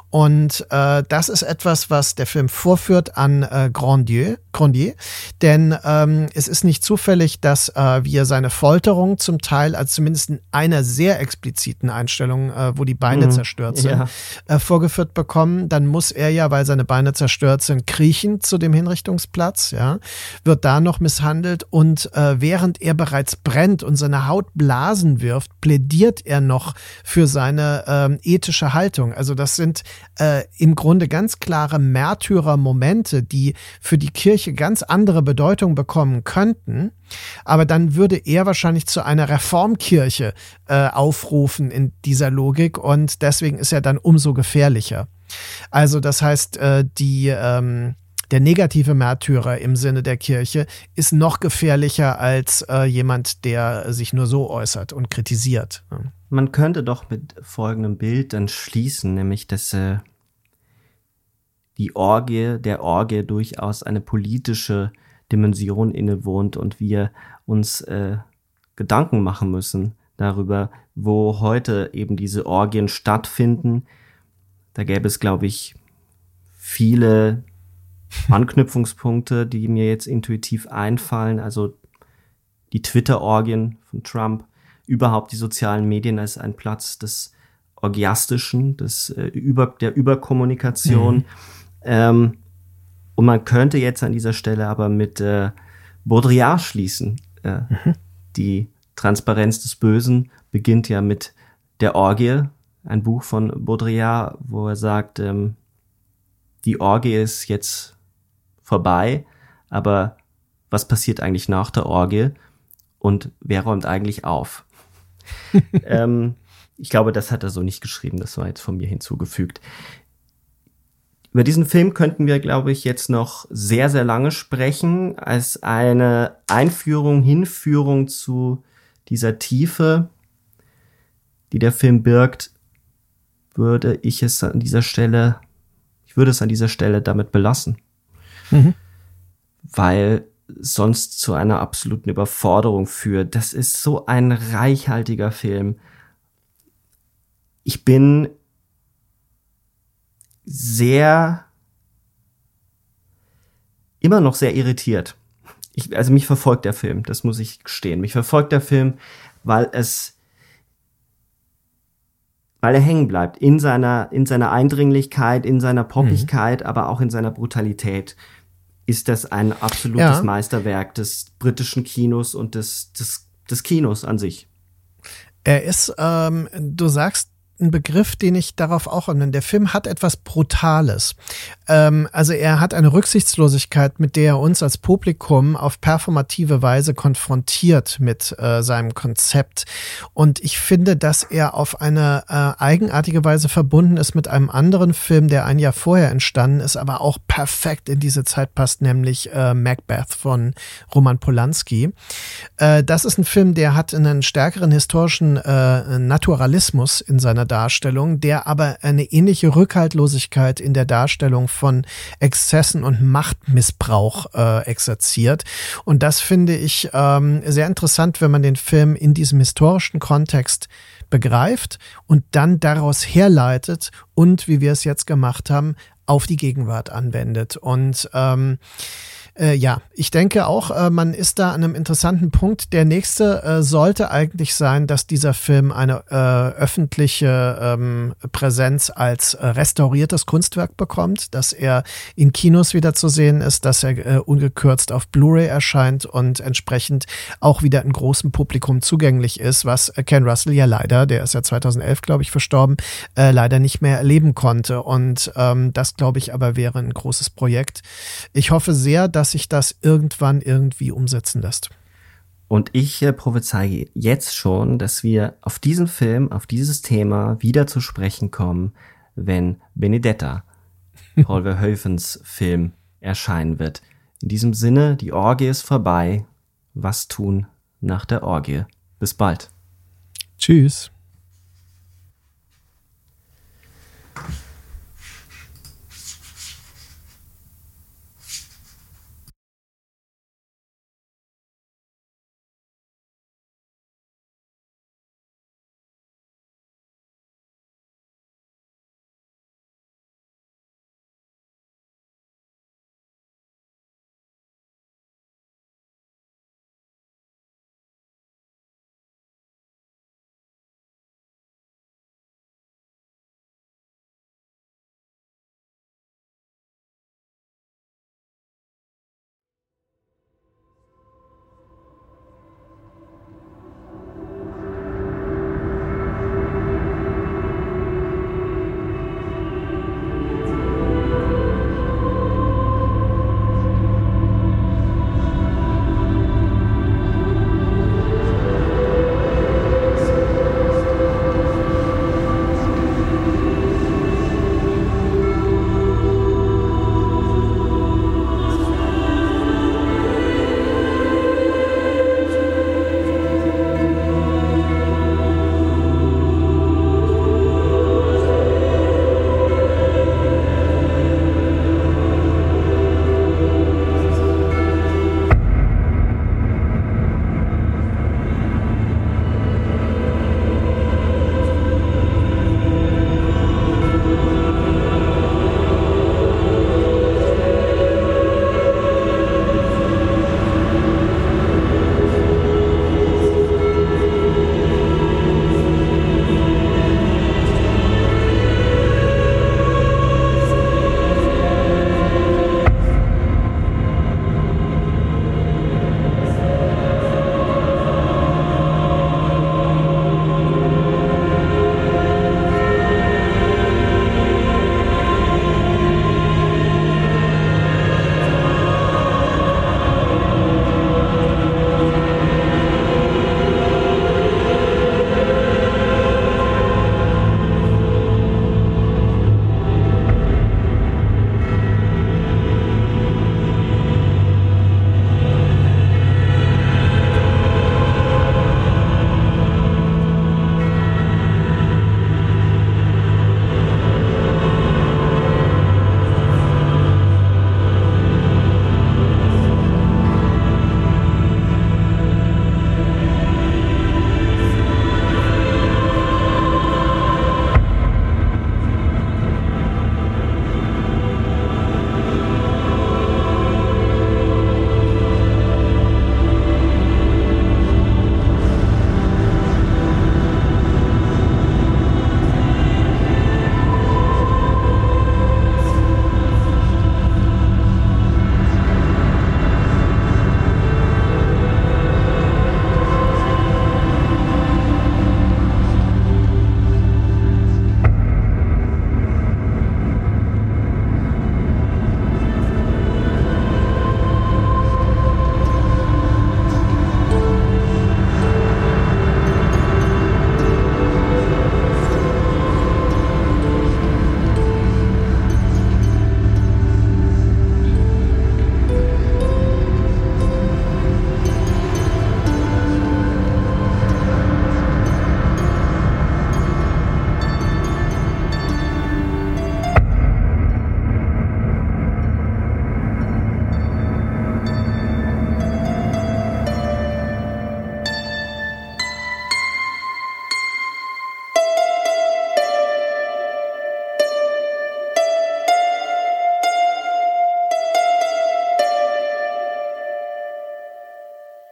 Und äh, das ist etwas, was der Film vorführt an äh, Grandier, Grandier. Denn ähm, es ist nicht zufällig, dass äh, wir seine Folterung zum Teil, als zumindest in einer sehr expliziten Einstellung, äh, wo die Beine Mhm. zerstört sind, Ja. äh, vorgeführt bekommen. Dann muss er ja, weil seine Beine zerstört sind, kriechen zu dem Hinrichtungsplatz, ja, wird da noch misshandelt und äh, während er bereits brennt und seine Haut Blasen wirft, plädiert er noch für seine ähm, ethische Haltung. Also das sind äh, im Grunde ganz klare Märtyrer-Momente, die für die Kirche ganz andere Bedeutung bekommen könnten. Aber dann würde er wahrscheinlich zu einer Reformkirche äh, aufrufen in dieser Logik und deswegen ist er dann umso gefährlicher. Also das heißt, äh, die ähm, der negative Märtyrer im Sinne der Kirche ist noch gefährlicher als äh, jemand, der sich nur so äußert und kritisiert. Man könnte doch mit folgendem Bild dann schließen, nämlich dass äh, die Orgie, der Orgie durchaus eine politische Dimension innewohnt und wir uns äh, Gedanken machen müssen darüber, wo heute eben diese Orgien stattfinden. Da gäbe es, glaube ich, viele Anknüpfungspunkte, die mir jetzt intuitiv einfallen. Also die Twitter-Orgien von Trump, überhaupt die sozialen Medien als ein Platz des Orgiastischen, des, äh, über, der Überkommunikation. Mhm. Ähm, und man könnte jetzt an dieser Stelle aber mit äh, Baudrillard schließen. Äh, mhm. Die Transparenz des Bösen beginnt ja mit der Orgie, ein Buch von Baudrillard, wo er sagt, ähm, die Orgie ist jetzt vorbei, aber was passiert eigentlich nach der Orgie und wer räumt eigentlich auf? ähm, ich glaube, das hat er so nicht geschrieben, das war jetzt von mir hinzugefügt. Über diesen Film könnten wir, glaube ich, jetzt noch sehr, sehr lange sprechen, als eine Einführung, Hinführung zu dieser Tiefe, die der Film birgt, würde ich es an dieser Stelle, ich würde es an dieser Stelle damit belassen mhm. weil sonst zu einer absoluten Überforderung führt. Das ist so ein reichhaltiger Film. Ich bin sehr, immer noch sehr irritiert. Ich, also mich verfolgt der Film, das muss ich gestehen. Mich verfolgt der Film, weil es, weil er hängen bleibt in seiner, in seiner Eindringlichkeit, in seiner Poppigkeit, mhm. aber auch in seiner Brutalität ist das ein absolutes ja. Meisterwerk des britischen Kinos und des, des, des Kinos an sich. Er ist, ähm, du sagst ein Begriff, den ich darauf auch anwende. Der Film hat etwas Brutales. Ähm, also er hat eine Rücksichtslosigkeit, mit der er uns als Publikum auf performative Weise konfrontiert mit äh, seinem Konzept. Und ich finde, dass er auf eine äh, eigenartige Weise verbunden ist mit einem anderen Film, der ein Jahr vorher entstanden ist, aber auch perfekt in diese Zeit passt, nämlich äh, Macbeth von Roman Polanski. Äh, das ist ein Film, der hat einen stärkeren historischen äh, Naturalismus in seiner Darstellung, der aber eine ähnliche Rückhaltlosigkeit in der Darstellung von Exzessen und Machtmissbrauch äh, exerziert. Und das finde ich ähm, sehr interessant, wenn man den Film in diesem historischen Kontext begreift und dann daraus herleitet und, wie wir es jetzt gemacht haben, auf die Gegenwart anwendet. Und ähm, äh, ja, ich denke auch, äh, man ist da an einem interessanten Punkt. Der nächste äh, sollte eigentlich sein, dass dieser Film eine äh, öffentliche ähm, Präsenz als äh, restauriertes Kunstwerk bekommt, dass er in Kinos wieder zu sehen ist, dass er äh, ungekürzt auf Blu-ray erscheint und entsprechend auch wieder in großem Publikum zugänglich ist, was Ken Russell ja leider, der ist ja 2011, glaube ich, verstorben, leider nicht mehr erleben konnte. Und ähm, das, glaube ich, aber wäre ein großes Projekt. Ich hoffe sehr, dass dass sich das irgendwann irgendwie umsetzen lässt. Und ich äh, prophezeie jetzt schon, dass wir auf diesen Film, auf dieses Thema wieder zu sprechen kommen, wenn Benedetta, Paul Verhoevens Film, erscheinen wird. In diesem Sinne, die Orgie ist vorbei. Was tun nach der Orgie? Bis bald. Tschüss.